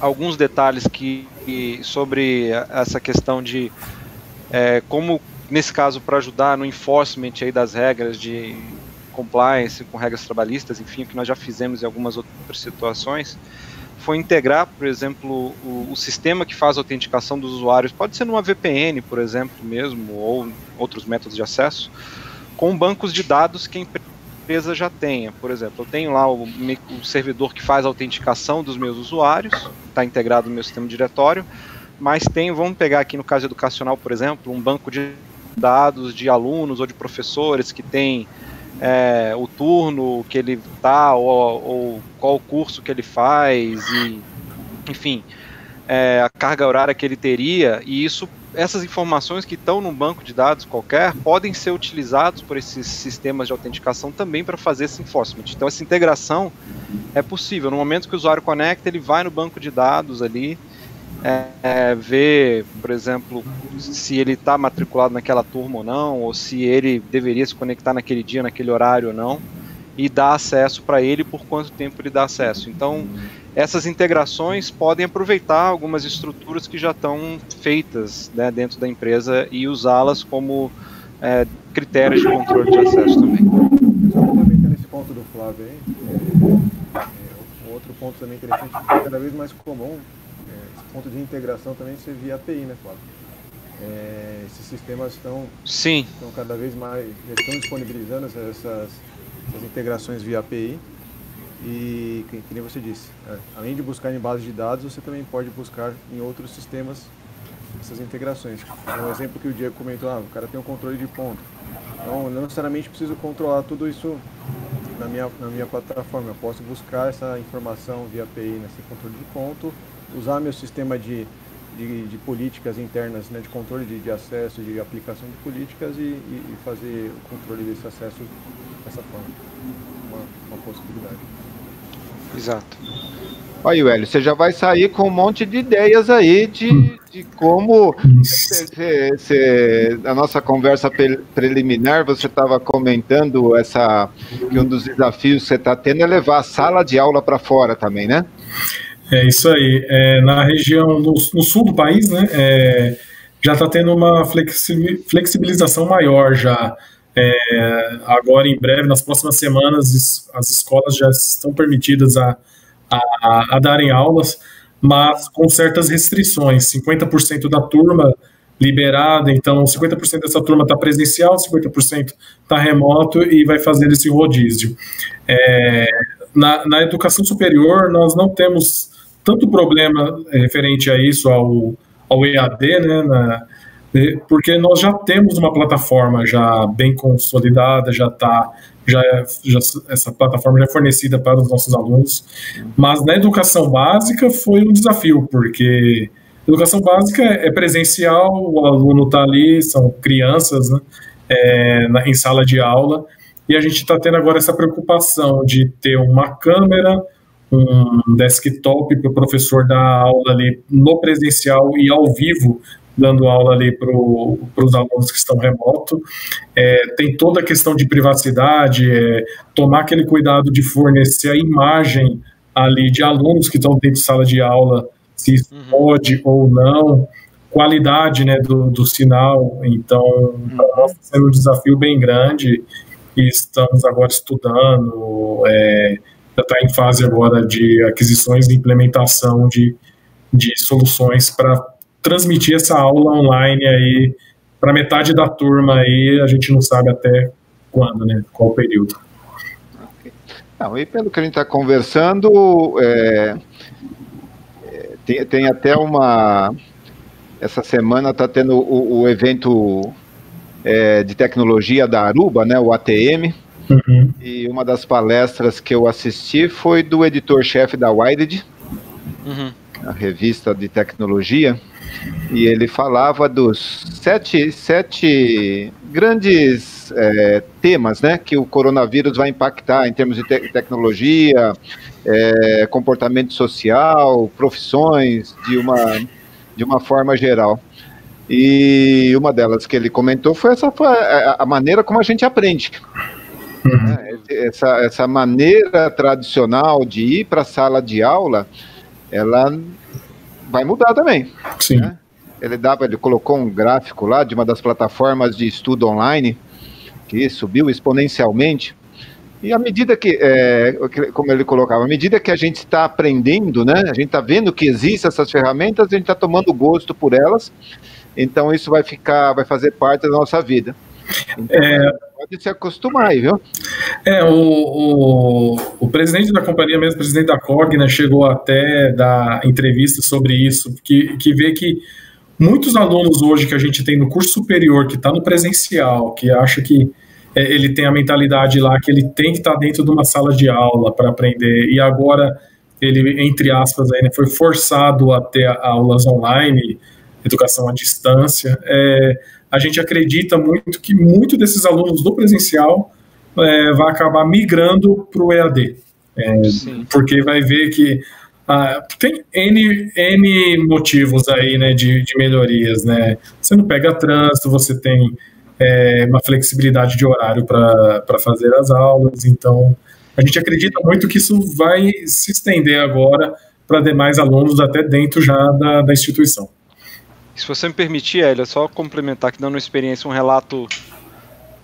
alguns detalhes que, sobre essa questão de é, como, nesse caso, para ajudar no enforcement aí das regras de compliance com regras trabalhistas, enfim, que nós já fizemos em algumas outras situações foi integrar, por exemplo, o, o, sistema que faz a autenticação dos usuários, pode ser numa VPN, por exemplo, mesmo, ou outros métodos de acesso, com bancos de dados que a empresa já tenha. Por exemplo, eu tenho lá o, o servidor que faz a autenticação dos meus usuários, está integrado no meu sistema diretório, mas tem, vamos pegar aqui no caso educacional, por exemplo, um banco de dados de alunos ou de professores que tem é, o turno que ele tá ou, ou, qual curso que ele faz e enfim é, a carga horária que ele teria e isso essas informações que estão num banco de dados qualquer podem ser utilizados por esses sistemas de autenticação também para fazer esse enforcement. Então essa integração é possível. No momento que o usuário conecta, ele vai no banco de dados ali é, é, ver, por exemplo, se ele está matriculado naquela turma ou não, ou se ele deveria se conectar naquele dia, naquele horário ou não, e dar acesso para ele por quanto tempo ele dá acesso. Então, essas integrações podem aproveitar algumas estruturas que já estão feitas né, dentro da empresa e usá-las como é, critérios de controle de acesso também. Complementando esse ponto do Flávio aí, é, é, outro ponto também interessante, cada vez mais comum ponto de integração também ser via API, né, Flávio? É, esses sistemas estão, Sim. estão cada vez mais estão disponibilizando essas, essas integrações via API e que, que nem você disse, é, além de buscar em base de dados, você também pode buscar em outros sistemas essas integrações. Um exemplo que o Diego comentou, ah, o cara tem um controle de ponto. Então, não necessariamente preciso controlar tudo isso na minha, na minha plataforma. Eu posso buscar essa informação via API nesse controle de ponto usar meu sistema de, de, de políticas internas, né, de controle de, de, acesso, de aplicação de políticas e, e, fazer o controle desse acesso dessa forma. Uma, uma possibilidade. Exato. Olha, Hélio, você já vai sair com um monte de ideias aí de, de como cê, cê, a nossa conversa preliminar, você estava comentando essa que um dos desafios que você está tendo é levar a sala de aula para fora também, né? É isso aí. É, na região, no, no, sul do país, né, é, já está tendo uma flexibilização maior já. É, agora, em breve, nas próximas semanas, as escolas já estão permitidas a a, a darem aulas, mas com certas restrições. 50% da turma liberada, então 50% dessa turma está presencial, 50% está remoto e vai fazer esse rodízio. É, na, na, educação superior, nós não temos tanto problema referente a isso, ao, ao EAD, né, na, porque nós já temos uma plataforma já bem consolidada, já está já, é, já, essa plataforma já é fornecida para os nossos alunos, mas na educação básica foi um desafio, porque educação básica é presencial, o aluno está ali, são crianças, né, é, na, em sala de aula, e a gente está tendo agora essa preocupação de ter uma câmera, um desktop para o professor dar aula ali no presencial e ao vivo dando aula ali para os alunos que estão remoto. É, tem toda a questão de privacidade, é, tomar aquele cuidado de fornecer a imagem ali de alunos que estão dentro de sala de aula, se isso uhum. pode ou não, qualidade né, do, do sinal. Então, uhum. para nós está sendo um desafio bem grande e estamos agora estudando, é, está em fase agora de aquisições e implementação de, de soluções para transmitir essa aula online aí para metade da turma aí, a gente não sabe até quando, né? Qual período. Não, e pelo que a gente está conversando, é, é, tem, tem, até uma. Essa semana está tendo o, o evento é, de tecnologia da Aruba, né, o ATM. Uhum. E uma das palestras que eu assisti foi do editor-chefe da Wired, uhum. a revista de tecnologia e ele falava dos sete, sete grandes é, temas né, que o coronavírus vai impactar em termos de te tecnologia, é, comportamento social, profissões, de uma, de uma forma geral. E uma delas que ele comentou foi essa a maneira como a gente aprende. Uhum. Né, essa, essa maneira tradicional de ir para a sala de aula, ela vai mudar também. Sim. Né? Ele dava, ele colocou um gráfico lá de uma das plataformas de estudo online que subiu exponencialmente. E à medida que, é, como ele colocava, à medida que a gente está aprendendo, né, a gente está vendo que existem essas ferramentas, a gente está tomando gosto por elas. Então isso vai ficar, vai fazer parte da nossa vida. Então, é, pode se acostumar aí, viu? É, o, o, o, presidente da companhia, mesmo o presidente da Cogna, chegou até dar entrevista sobre isso, que, que vê que muitos alunos hoje que a gente tem no curso superior, que está no presencial, que acha que é, ele tem a mentalidade lá, que ele tem que estar tá dentro de uma sala de aula para aprender, e agora ele, entre aspas, aí, né, foi forçado a ter aulas online, educação à distância, é, a gente acredita muito que muito desses alunos do presencial é, vai acabar migrando para o EAD. É, porque vai ver que ah, tem N, N motivos aí né, de, de melhorias. Né? Você não pega trânsito, você tem é, uma flexibilidade de horário para fazer as aulas, então a gente acredita muito que isso vai se estender agora para demais alunos até dentro já da, da instituição. Se você me permitir, Elia, só complementar aqui dando uma experiência, um relato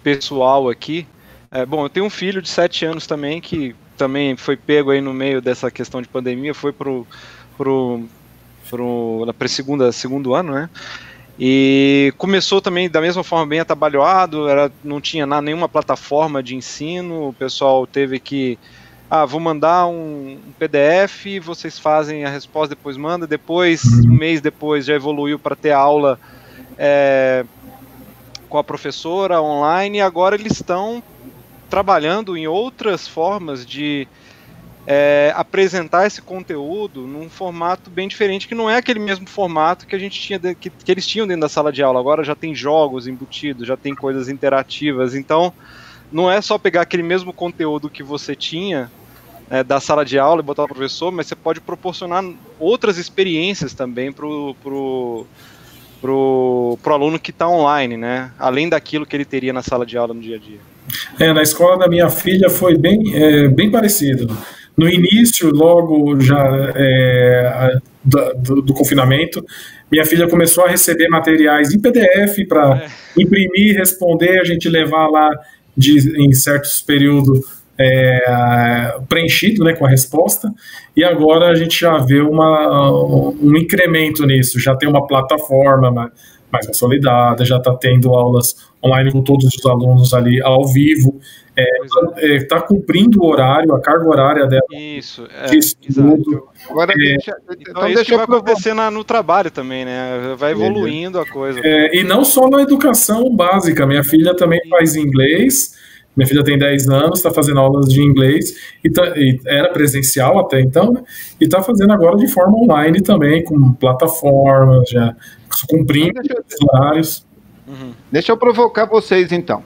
pessoal aqui. É, bom, eu tenho um filho de 7 anos também que também foi pego aí no meio dessa questão de pandemia, foi pro pro para segunda segundo ano, né? E começou também da mesma forma bem atabalhoado, era não tinha nada, nenhuma plataforma de ensino, o pessoal teve que ah, vou mandar um, PDF, vocês fazem a resposta, depois manda, depois, uhum. um mês depois, já evoluiu para ter aula é, com a professora online, e agora eles estão trabalhando em outras formas de é, apresentar esse conteúdo num formato bem diferente, que não é aquele mesmo formato que a gente tinha, que, que eles tinham dentro da sala de aula. Agora já tem jogos embutidos, já tem coisas interativas. Então, não é só pegar aquele mesmo conteúdo que você tinha é, da sala de aula e botar o professor, mas você pode proporcionar outras experiências também para o pro, pro, pro aluno que está online, né? Além daquilo que ele teria na sala de aula no dia a dia. É, na escola da minha filha foi bem, é, bem parecido. No início, logo já é, do, do, confinamento, minha filha começou a receber materiais em PDF para é. imprimir, responder, a gente levar lá de, em certos períodos é, preenchido né, com a resposta, e agora a gente já vê uma, um incremento nisso, já tem uma plataforma mais consolidada, já está tendo aulas online com todos os alunos ali ao vivo, está é, é, tá cumprindo o horário, a carga horária dela. Isso, é, de estudo. Agora, é, deixa, então, então isso que vai acontecer na, no trabalho também, né? Vai evoluindo a coisa. É, e não só na educação básica, minha filha também faz inglês, minha filha tem 10 anos, está fazendo aulas de inglês, e, tá, e era presencial até então, né? e está fazendo agora de forma online também, com plataformas, já cumprindo os horários. Uhum. Deixa eu provocar vocês então.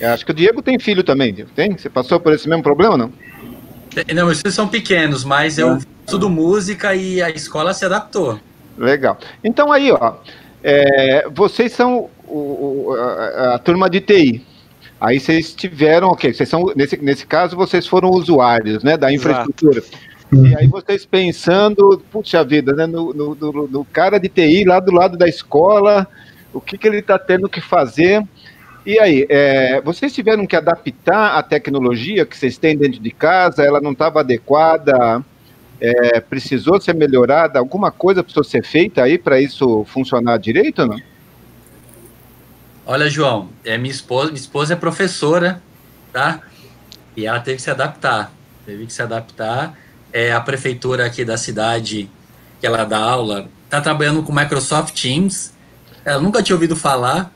Eu acho que o Diego tem filho também, tem? Você passou por esse mesmo problema, não? Não, vocês são pequenos, mas eu estudo música e a escola se adaptou. Legal. Então aí, ó, é, vocês são o, o, a, a, turma de TI. Aí vocês tiveram, ok, vocês são, nesse, nesse caso, vocês foram usuários, né, da infraestrutura. Exato. E aí vocês pensando, puxa vida, né, no, no, no, no, cara de TI lá do lado da escola, o que, que ele está tendo que fazer. E aí, é, vocês tiveram que adaptar a tecnologia que vocês têm dentro de casa, ela não estava adequada, é, precisou ser melhorada, alguma coisa precisou ser feita aí para isso funcionar direito ou não? Olha, João, é minha esposa, minha esposa é professora, tá? E ela teve que se adaptar, teve que se adaptar. É a prefeitura aqui da cidade que ela dá aula, tá trabalhando com Microsoft Teams. Ela nunca tinha ouvido falar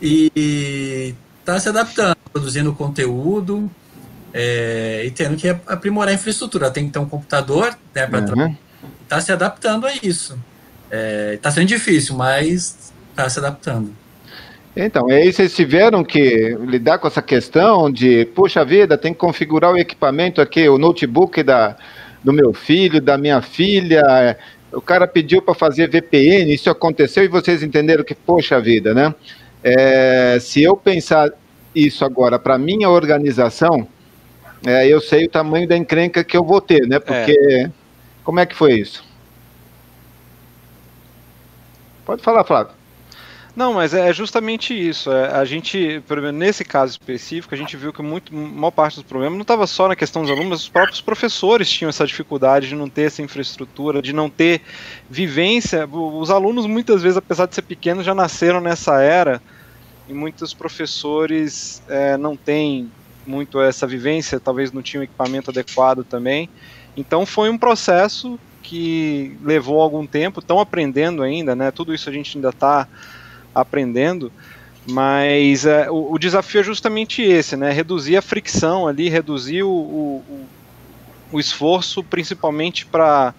e tá se adaptando, produzindo conteúdo é, e tendo que aprimorar a infraestrutura. Tem que ter um computador, né, para uhum. tá se adaptando a isso. É, tá sendo difícil, mas tá se adaptando. Então, aí vocês tiveram que lidar com essa questão de, puxa vida, tem que configurar o equipamento aqui, o notebook da, do meu filho, da minha filha. O cara pediu para fazer VPN, isso aconteceu e vocês entenderam que, poxa vida, né? É, se eu pensar isso agora para minha organização, é, eu sei o tamanho da encrenca que eu vou ter, né? Porque é. como é que foi isso? Pode falar, Flávio. Não, mas é justamente isso. É, a gente, nesse caso específico, a gente viu que muito, maior parte dos problemas não estava só na questão dos alunos, os próprios professores tinham essa dificuldade de não ter essa infraestrutura, de não ter vivência. Os alunos, muitas vezes, apesar de ser pequenos, já nasceram nessa era e muitos professores é, não têm muito essa vivência, talvez não tinham equipamento adequado também. Então foi um processo que levou algum tempo, estão aprendendo ainda, né? Tudo isso a gente ainda está aprendendo, mas é, o, o, desafio é justamente esse, né? Reduzir a fricção ali, reduzir o, o, o esforço, principalmente para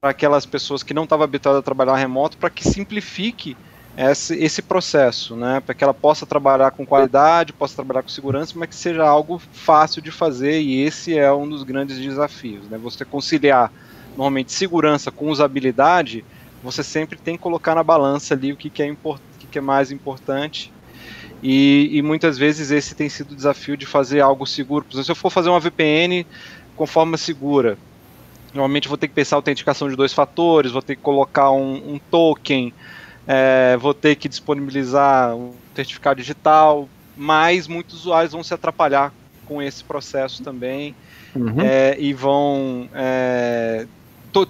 aquelas pessoas que não estavam habituadas a trabalhar remoto, para que simplifique esse, esse processo, né? Para que ela possa trabalhar com qualidade, possa trabalhar com segurança, mas que seja algo fácil de fazer, e esse é um dos grandes desafios, né? Você conciliar normalmente segurança com usabilidade, você sempre tem que colocar na balança ali o que, que é importante que é mais importante. E, e, muitas vezes esse tem sido o desafio de fazer algo seguro. Por exemplo, se eu for fazer uma VPN com forma segura, normalmente vou ter que pensar autenticação de dois fatores, vou ter que colocar um, um token, é, vou ter que disponibilizar um certificado digital, mas muitos usuários vão se atrapalhar com esse processo também uhum. é, e vão é,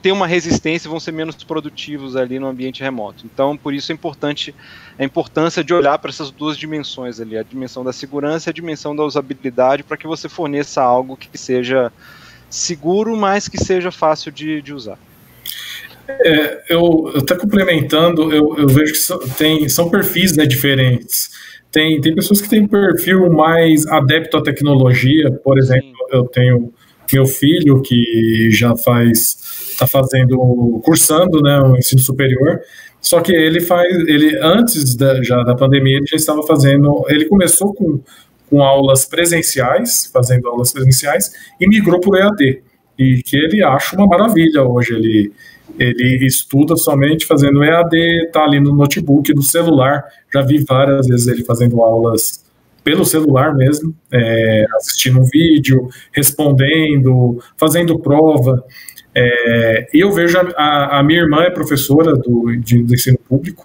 ter uma resistência e vão ser menos produtivos ali no ambiente remoto. Então, por isso é importante a importância de olhar para essas duas dimensões ali, a dimensão da segurança e a dimensão da usabilidade, para que você forneça algo que seja seguro, mas que seja fácil de, de usar. É, eu até complementando, eu, eu vejo que são, tem, são perfis né, diferentes. Tem, tem pessoas que têm perfil mais adepto à tecnologia, por exemplo, Sim. eu tenho meu filho que já faz está fazendo, cursando, né, o ensino superior. Só que ele faz, ele antes da, já da pandemia, ele já estava fazendo, ele começou com, com aulas presenciais, fazendo aulas presenciais, e migrou para o EAD. E que ele acha uma maravilha hoje. Ele, ele estuda somente fazendo EAD, está ali no notebook, no celular. Já vi várias vezes ele fazendo aulas pelo celular mesmo, é, assistindo um vídeo, respondendo, fazendo prova. É, e eu vejo a, a, a, minha irmã é professora do, de, do ensino público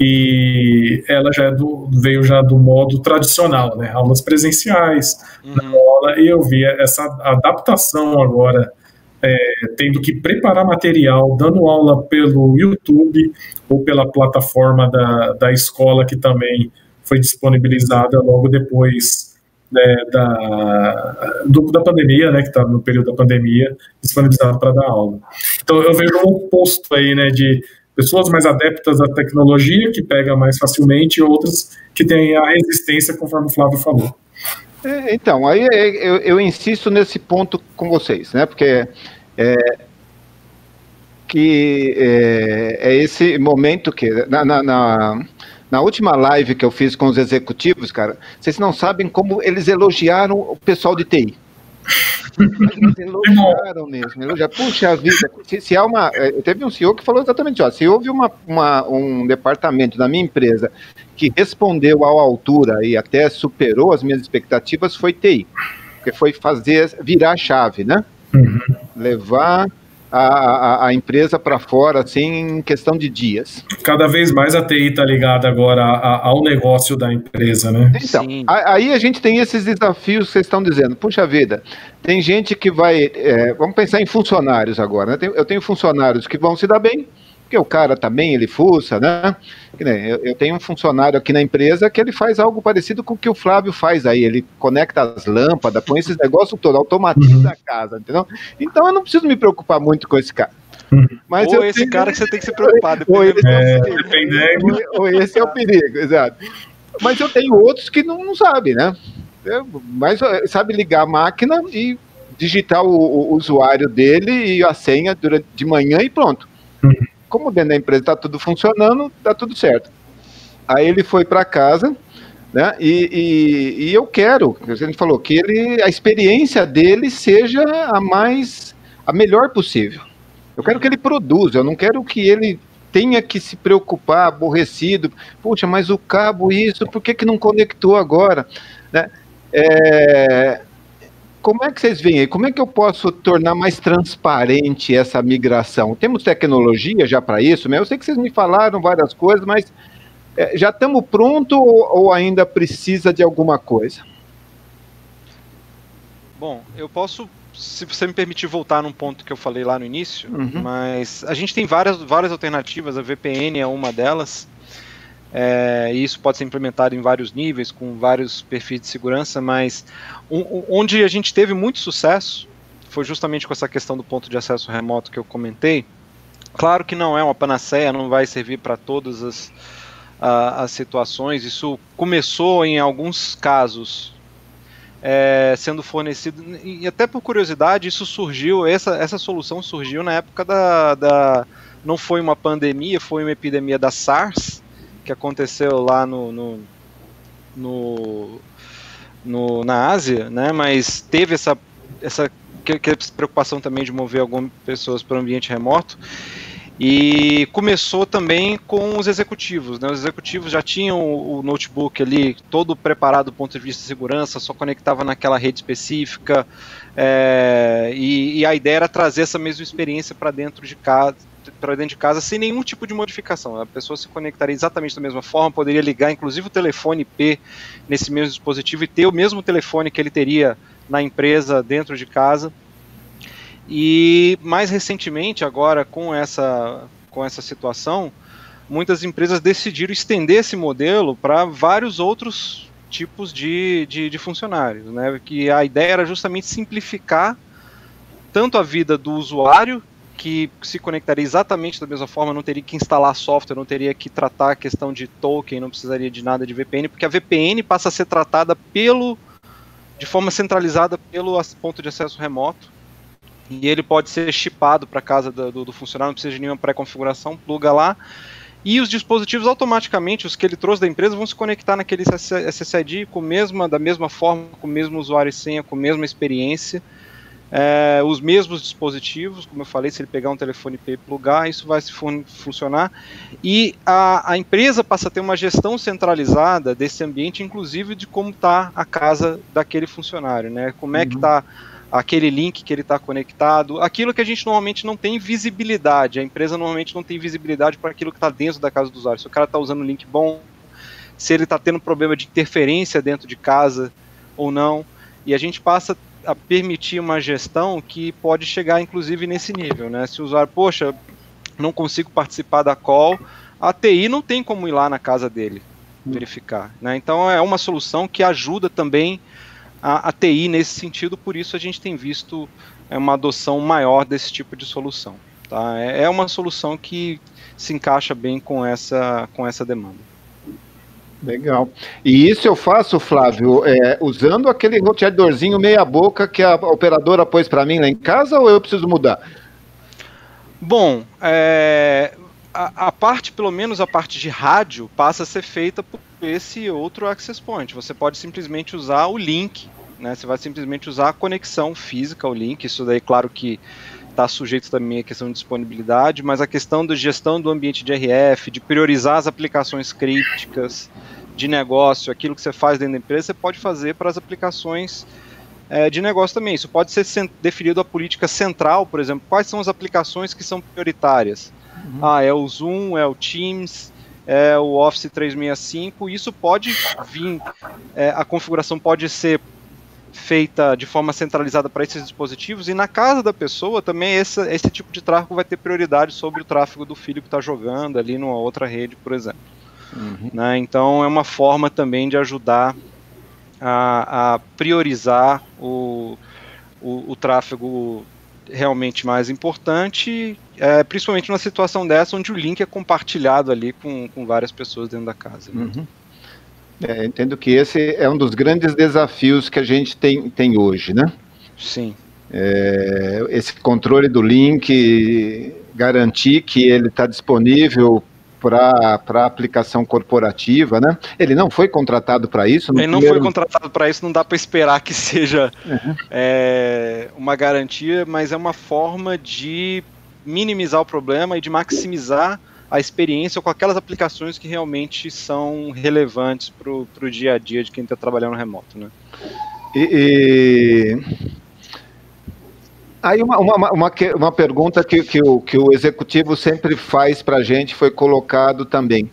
e ela já é do, veio já do modo tradicional, né? Aulas presenciais uhum. na aula, e eu vi essa adaptação agora, é, tendo que preparar material, dando aula pelo YouTube ou pela plataforma da, da escola que também foi disponibilizada logo depois né, da, do, da pandemia, né, que está no período da pandemia, disponibilizado para dar aula. Então eu vejo um oposto aí, né, de pessoas mais adeptas à tecnologia, que pega mais facilmente, e outras que têm a resistência, conforme o Flávio falou. É, então, aí é, eu, eu, insisto nesse ponto com vocês, né, porque é, que é, é, esse momento que na, na, na na última live que eu fiz com os executivos, cara, vocês não sabem como eles elogiaram o pessoal de TI. Eles elogiaram mesmo. Elogiaram. Puxa vida, se, se há uma. Eh, teve um CEO que falou exatamente: ó, se houve uma, uma, um departamento da minha empresa que respondeu à altura e até superou as minhas expectativas, foi TI. Porque foi fazer, virar a chave, né? Uhum. Levar a, a, a empresa para fora, assim, em questão de dias. Cada vez mais a TI está ligada agora a, ao negócio da empresa, né? Então, aí a gente tem esses desafios que vocês estão dizendo. Puxa vida, tem gente que vai. É, vamos pensar em funcionários agora. Né? Eu tenho funcionários que vão se dar bem, porque o cara também, ele fuça, né? Eu, eu, tenho um funcionário aqui na empresa que ele faz algo parecido com o que o Flávio faz aí. Ele conecta as lâmpadas, põe esses negócios todo, automatiza a casa, entendeu? Então eu não preciso me preocupar muito com esse cara. Mas ou esse tenho... cara que você tem que se preocupar. Ou esse é, é o ou, ou esse é o perigo, exato. Mas eu tenho outros que não, não sabem, né? Mas sabe ligar a máquina e digitar o, o, usuário dele e a senha durante, de manhã e pronto. Como dentro da empresa está tudo funcionando, está tudo certo. Aí ele foi para casa, né? E, e, e, eu quero, a gente falou que ele, a experiência dele seja a mais, a melhor possível. Eu quero que ele produza, eu não quero que ele tenha que se preocupar, aborrecido. Puxa, mas o cabo isso, por que, que não conectou agora? Né? É, como é que vocês veem aí? Como é que eu posso tornar mais transparente essa migração? Temos tecnologia já para isso? Eu sei que vocês me falaram várias coisas, mas é, já estamos pronto ou, ou ainda precisa de alguma coisa? Bom, eu posso se você me permitir voltar num ponto que eu falei lá no início, uhum. mas a gente tem várias, várias alternativas, a VPN é uma delas. É, isso pode ser implementado em vários níveis, com vários perfis de segurança, mas onde a gente teve muito sucesso foi justamente com essa questão do ponto de acesso remoto que eu comentei. Claro que não é uma panaceia, não vai servir para todas as, as situações. Isso começou em alguns casos é, sendo fornecido, e até por curiosidade, isso surgiu, essa, essa solução surgiu na época da, da. Não foi uma pandemia, foi uma epidemia da SARS, que aconteceu lá no, no, no, no na Ásia, né? Mas teve essa essa preocupação também de mover algumas pessoas para o ambiente remoto. E começou também com os executivos. Né? Os executivos já tinham o, notebook ali todo preparado do ponto de vista de segurança, só conectava naquela rede específica. É, e, e, a ideia era trazer essa mesma experiência para dentro de casa, para dentro de casa sem nenhum tipo de modificação. A pessoa se conectaria exatamente da mesma forma, poderia ligar inclusive o telefone IP nesse mesmo dispositivo e ter o mesmo telefone que ele teria na empresa dentro de casa. E mais recentemente, agora com essa, com essa situação, muitas empresas decidiram estender esse modelo para vários outros tipos de, de, de funcionários. Né? Que a ideia era justamente simplificar tanto a vida do usuário que se conectaria exatamente da mesma forma, não teria que instalar software, não teria que tratar a questão de token, não precisaria de nada de VPN, porque a VPN passa a ser tratada pelo de forma centralizada pelo ponto de acesso remoto. E ele pode ser chipado para casa do, do, funcionário, não precisa de nenhuma pré-configuração, pluga lá e os dispositivos automaticamente, os que ele trouxe da empresa, vão se conectar naquele SSID com mesma, da mesma forma, com o mesmo usuário e senha, com a mesma experiência, é, os mesmos dispositivos, como eu falei, se ele pegar um telefone IP e plugar, isso vai fun funcionar. E a, a, empresa passa a ter uma gestão centralizada desse ambiente, inclusive de como está a casa daquele funcionário, né? Como é uhum. que está aquele link que ele está conectado, aquilo que a gente normalmente não tem visibilidade. A empresa normalmente não tem visibilidade para aquilo que está dentro da casa do usuário. Se o cara está usando um link bom, se ele está tendo problema de interferência dentro de casa ou não. E a gente passa a permitir uma gestão que pode chegar inclusive nesse nível, né? Se o usuário, poxa, não consigo participar da call, a TI não tem como ir lá na casa dele verificar, né? Então é uma solução que ajuda também a, a TI nesse sentido, por isso a gente tem visto é, uma adoção maior desse tipo de solução. Tá? É, é uma solução que se encaixa bem com essa, com essa demanda. Legal. E isso eu faço, Flávio, é, usando aquele roteadorzinho meia boca que a operadora pôs para mim lá em casa ou eu preciso mudar? Bom, é, a, a, parte, pelo menos a parte de rádio, passa a ser feita por esse outro access point. Você pode simplesmente usar o link, né? Você vai simplesmente usar a conexão física, o link. Isso daí, claro que está sujeito também à questão de disponibilidade, mas a questão da gestão do ambiente de RF, de priorizar as aplicações críticas de negócio, aquilo que você faz dentro da empresa, você pode fazer para as aplicações é, de negócio também. Isso pode ser definido a política central, por exemplo, quais são as aplicações que são prioritárias. Uhum. Ah, é o Zoom, é o Teams, é o Office 365. Isso pode vir, é, a configuração pode ser feita de forma centralizada para esses dispositivos e na casa da pessoa também esse, esse tipo de tráfego vai ter prioridade sobre o tráfego do filho que está jogando ali numa outra rede, por exemplo. Uhum. Né? Então é uma forma também de ajudar a, a priorizar o, o, o tráfego realmente mais importante, é, principalmente numa situação dessa onde o link é compartilhado ali com, com várias pessoas dentro da casa. Né? Uhum. É, entendo que esse é um dos grandes desafios que a gente tem, tem hoje, né? Sim. É, esse controle do link, garantir que ele está disponível para a aplicação corporativa, né? Ele não foi contratado para isso. Ele não primeiro... foi contratado para isso, não dá para esperar que seja uhum. é, uma garantia, mas é uma forma de minimizar o problema e de maximizar a experiência com aquelas aplicações que realmente são relevantes para o dia a dia de quem está trabalhando remoto, né? E, e... Aí uma, uma, uma, uma, pergunta que, que, o, que o executivo sempre faz para a gente foi colocado também.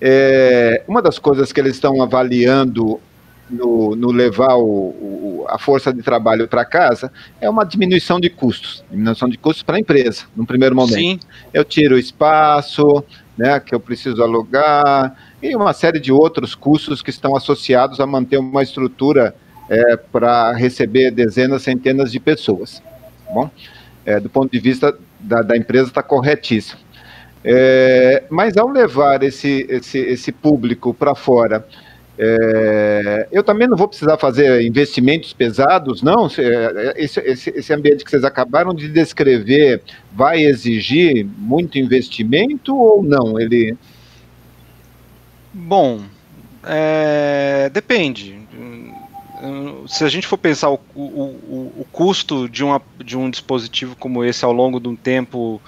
É, uma das coisas que eles estão avaliando no, no levar o, o, a força de trabalho para casa é uma diminuição de custos, diminuição de custos para a empresa, no primeiro momento. Sim. Eu tiro o espaço, né, que eu preciso alugar, e uma série de outros custos que estão associados a manter uma estrutura é, para receber dezenas, centenas de pessoas. Tá bom, é, do ponto de vista da, da empresa está corretíssimo. É, mas ao levar esse, esse, esse público para fora é, eu também não vou precisar fazer investimentos pesados, não. É, esse, esse, esse, ambiente que vocês acabaram de descrever vai exigir muito investimento ou não? Ele. Bom, é, depende. Se a gente for pensar o, o, o, o custo de, uma, de um dispositivo como esse ao longo de um tempo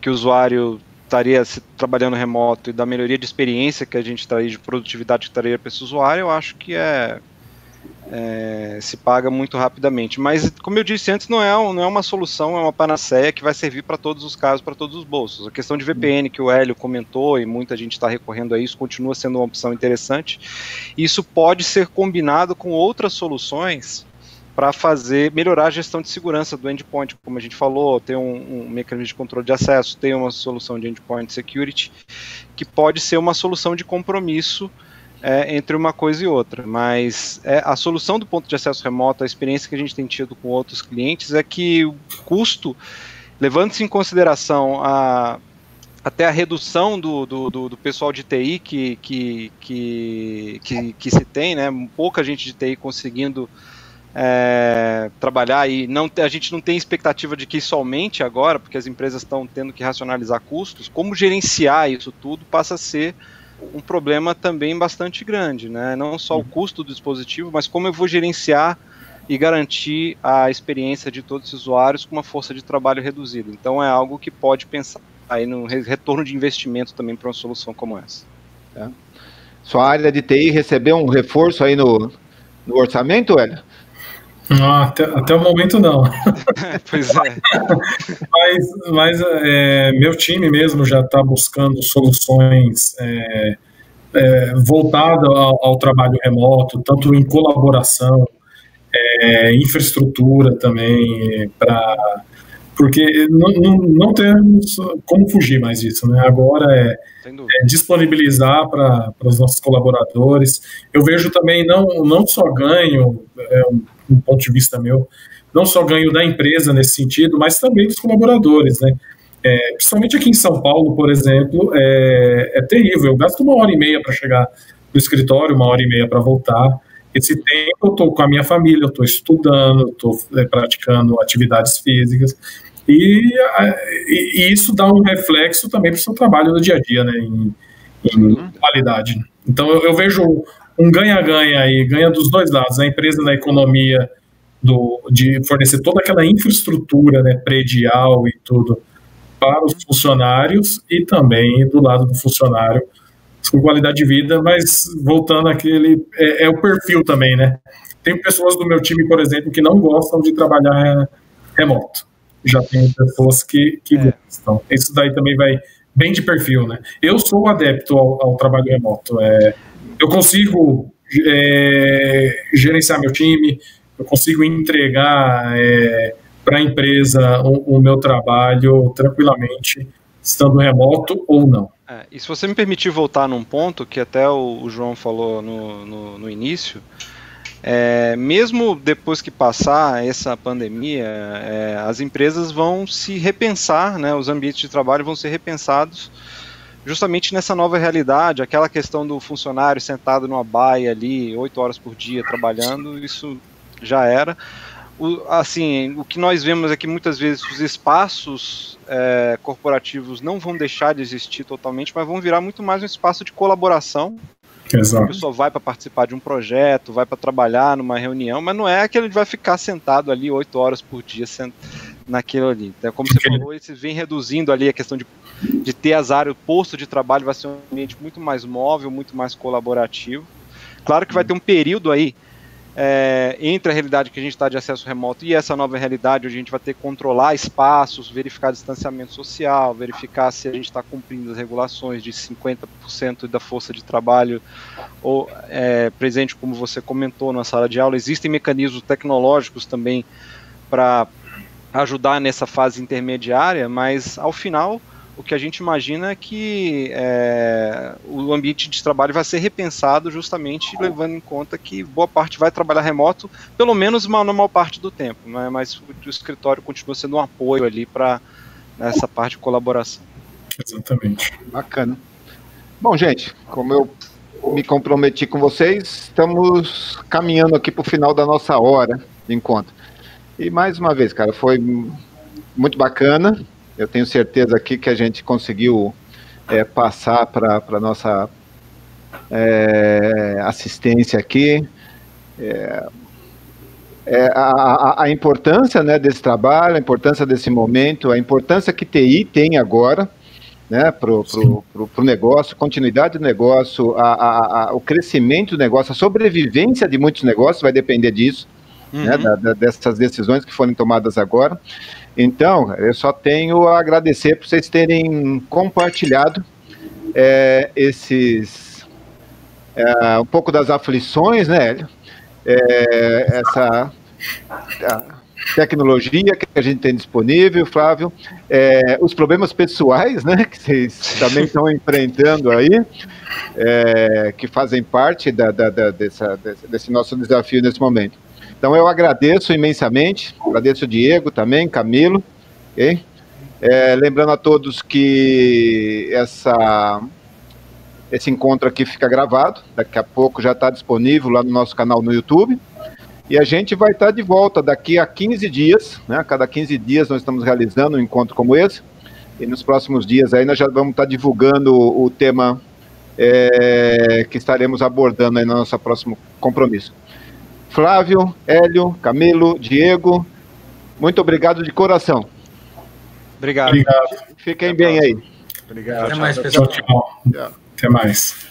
que o usuário estaria se trabalhando remoto e da melhoria de experiência que a gente traria, de produtividade que traria para esse usuário, eu acho que é, é, se paga muito rapidamente. Mas, como eu disse antes, não é, não é uma solução, é uma panaceia que vai servir para todos os casos, para todos os bolsos. A questão de VPN que o Hélio comentou e muita gente está recorrendo a isso, continua sendo uma opção interessante. Isso pode ser combinado com outras soluções para fazer melhorar a gestão de segurança do endpoint, como a gente falou, tem um, um, mecanismo de controle de acesso, tem uma solução de endpoint security que pode ser uma solução de compromisso é, entre uma coisa e outra. Mas é, a solução do ponto de acesso remoto, a experiência que a gente tem tido com outros clientes é que o custo, levando-se em consideração a até a redução do, do, do, do, pessoal de TI que, que, que, que, que se tem, né? pouca gente de TI conseguindo é, trabalhar e não a gente não tem expectativa de que isso aumente agora, porque as empresas estão tendo que racionalizar custos. Como gerenciar isso tudo passa a ser um problema também bastante grande, né? Não só o custo do dispositivo, mas como eu vou gerenciar e garantir a experiência de todos os usuários com uma força de trabalho reduzida. Então é algo que pode pensar aí no retorno de investimento também para uma solução como essa. É. Sua área de TI recebeu um reforço aí no, no orçamento, Hélio? Até, até, o momento não. pois é. mas mas é, meu time mesmo já está buscando soluções é, é, voltadas ao, ao, trabalho remoto, tanto em colaboração, é, infraestrutura também, para porque não, não, não, temos como fugir mais disso, né? Agora é, é disponibilizar para os nossos colaboradores. Eu vejo também não, não só ganho, é um, um, ponto de vista meu, não só ganho da empresa nesse sentido, mas também dos colaboradores, né? É, principalmente aqui em São Paulo, por exemplo, é, é terrível. Eu gasto uma hora e meia para chegar no escritório, uma hora e meia para voltar. Esse tempo eu estou com a minha família, eu estou estudando, estou é, praticando atividades físicas. E, e, isso dá um reflexo também para o seu trabalho no dia a dia, né, em, em uhum. qualidade. Então eu, eu vejo um ganha-ganha aí, ganha dos dois lados, a empresa na economia do, de fornecer toda aquela infraestrutura né, predial e tudo para os funcionários e também do lado do funcionário com qualidade de vida, mas voltando àquele. É, é, o perfil também, né? Tem pessoas do meu time, por exemplo, que não gostam de trabalhar remoto. Já tem pessoas que, que é. gostam. Isso daí também vai bem de perfil, né? Eu sou adepto ao, ao trabalho remoto. É, eu consigo é, gerenciar meu time, eu consigo entregar é, para a empresa o, o meu trabalho tranquilamente, estando remoto ou não. É, e se você me permitir voltar num ponto que até o, o João falou no, no, no início, é, mesmo depois que passar essa pandemia, é, as empresas vão se repensar, né, os ambientes de trabalho vão ser repensados justamente nessa nova realidade, aquela questão do funcionário sentado numa baia ali, oito horas por dia trabalhando, isso já era o, assim, o que nós vemos é que muitas vezes os espaços é, corporativos não vão deixar de existir totalmente, mas vão virar muito mais um espaço de colaboração. Exato. A pessoa vai para participar de um projeto, vai para trabalhar numa reunião, mas não é aquele que vai ficar sentado ali oito horas por dia sent... naquilo ali. Então, como você falou, você vem reduzindo ali a questão de, de ter as áreas, o posto de trabalho vai ser um ambiente muito mais móvel, muito mais colaborativo. Claro que vai ter um período aí é, entre a realidade que a gente está de acesso remoto e essa nova realidade, onde a gente vai ter que controlar espaços, verificar distanciamento social, verificar se a gente está cumprindo as regulações de 50% da força de trabalho ou é, presente, como você comentou na sala de aula. Existem mecanismos tecnológicos também para ajudar nessa fase intermediária, mas ao final o que a gente imagina é que é, o ambiente de trabalho vai ser repensado justamente levando em conta que boa parte vai trabalhar remoto, pelo menos uma normal parte do tempo, né? mas o escritório continua sendo um apoio ali para essa parte de colaboração. Exatamente. Bacana. Bom, gente, como eu me comprometi com vocês, estamos caminhando aqui para o final da nossa hora de encontro. E mais uma vez, cara, foi muito bacana. Eu tenho certeza aqui que a gente conseguiu é, passar para a nossa é, assistência aqui. É, é, a, a, importância né, desse trabalho, a importância desse momento, a importância que TI tem agora né, para o negócio, continuidade do negócio, a, a, o crescimento do negócio, a sobrevivência de muitos negócios vai depender disso, uhum. né, da, da, dessas decisões que forem tomadas agora. Então, eu só tenho a agradecer por vocês terem compartilhado é, esses é, um pouco das aflições, né, Hélio? É, essa tecnologia que a gente tem disponível, Flávio, é, os problemas pessoais, né, que vocês também estão enfrentando aí, é, que fazem parte da, da, da, dessa, desse nosso desafio nesse momento. Então eu agradeço imensamente, agradeço o Diego também, Camilo, ok? É, lembrando a todos que essa, esse encontro aqui fica gravado, daqui a pouco já está disponível lá no nosso canal no YouTube. E a gente vai estar de volta daqui a 15 dias, né? A cada 15 dias nós estamos realizando um encontro como esse. E nos próximos dias aí nós já vamos estar divulgando o, o tema é, que estaremos abordando aí no nosso próximo compromisso. Flávio, Hélio, Camilo, Diego, muito obrigado de coração. Obrigado. obrigado. Fiquem Até bem aí. Obrigado. Até mais, pessoal. Tchau, tchau. Até mais.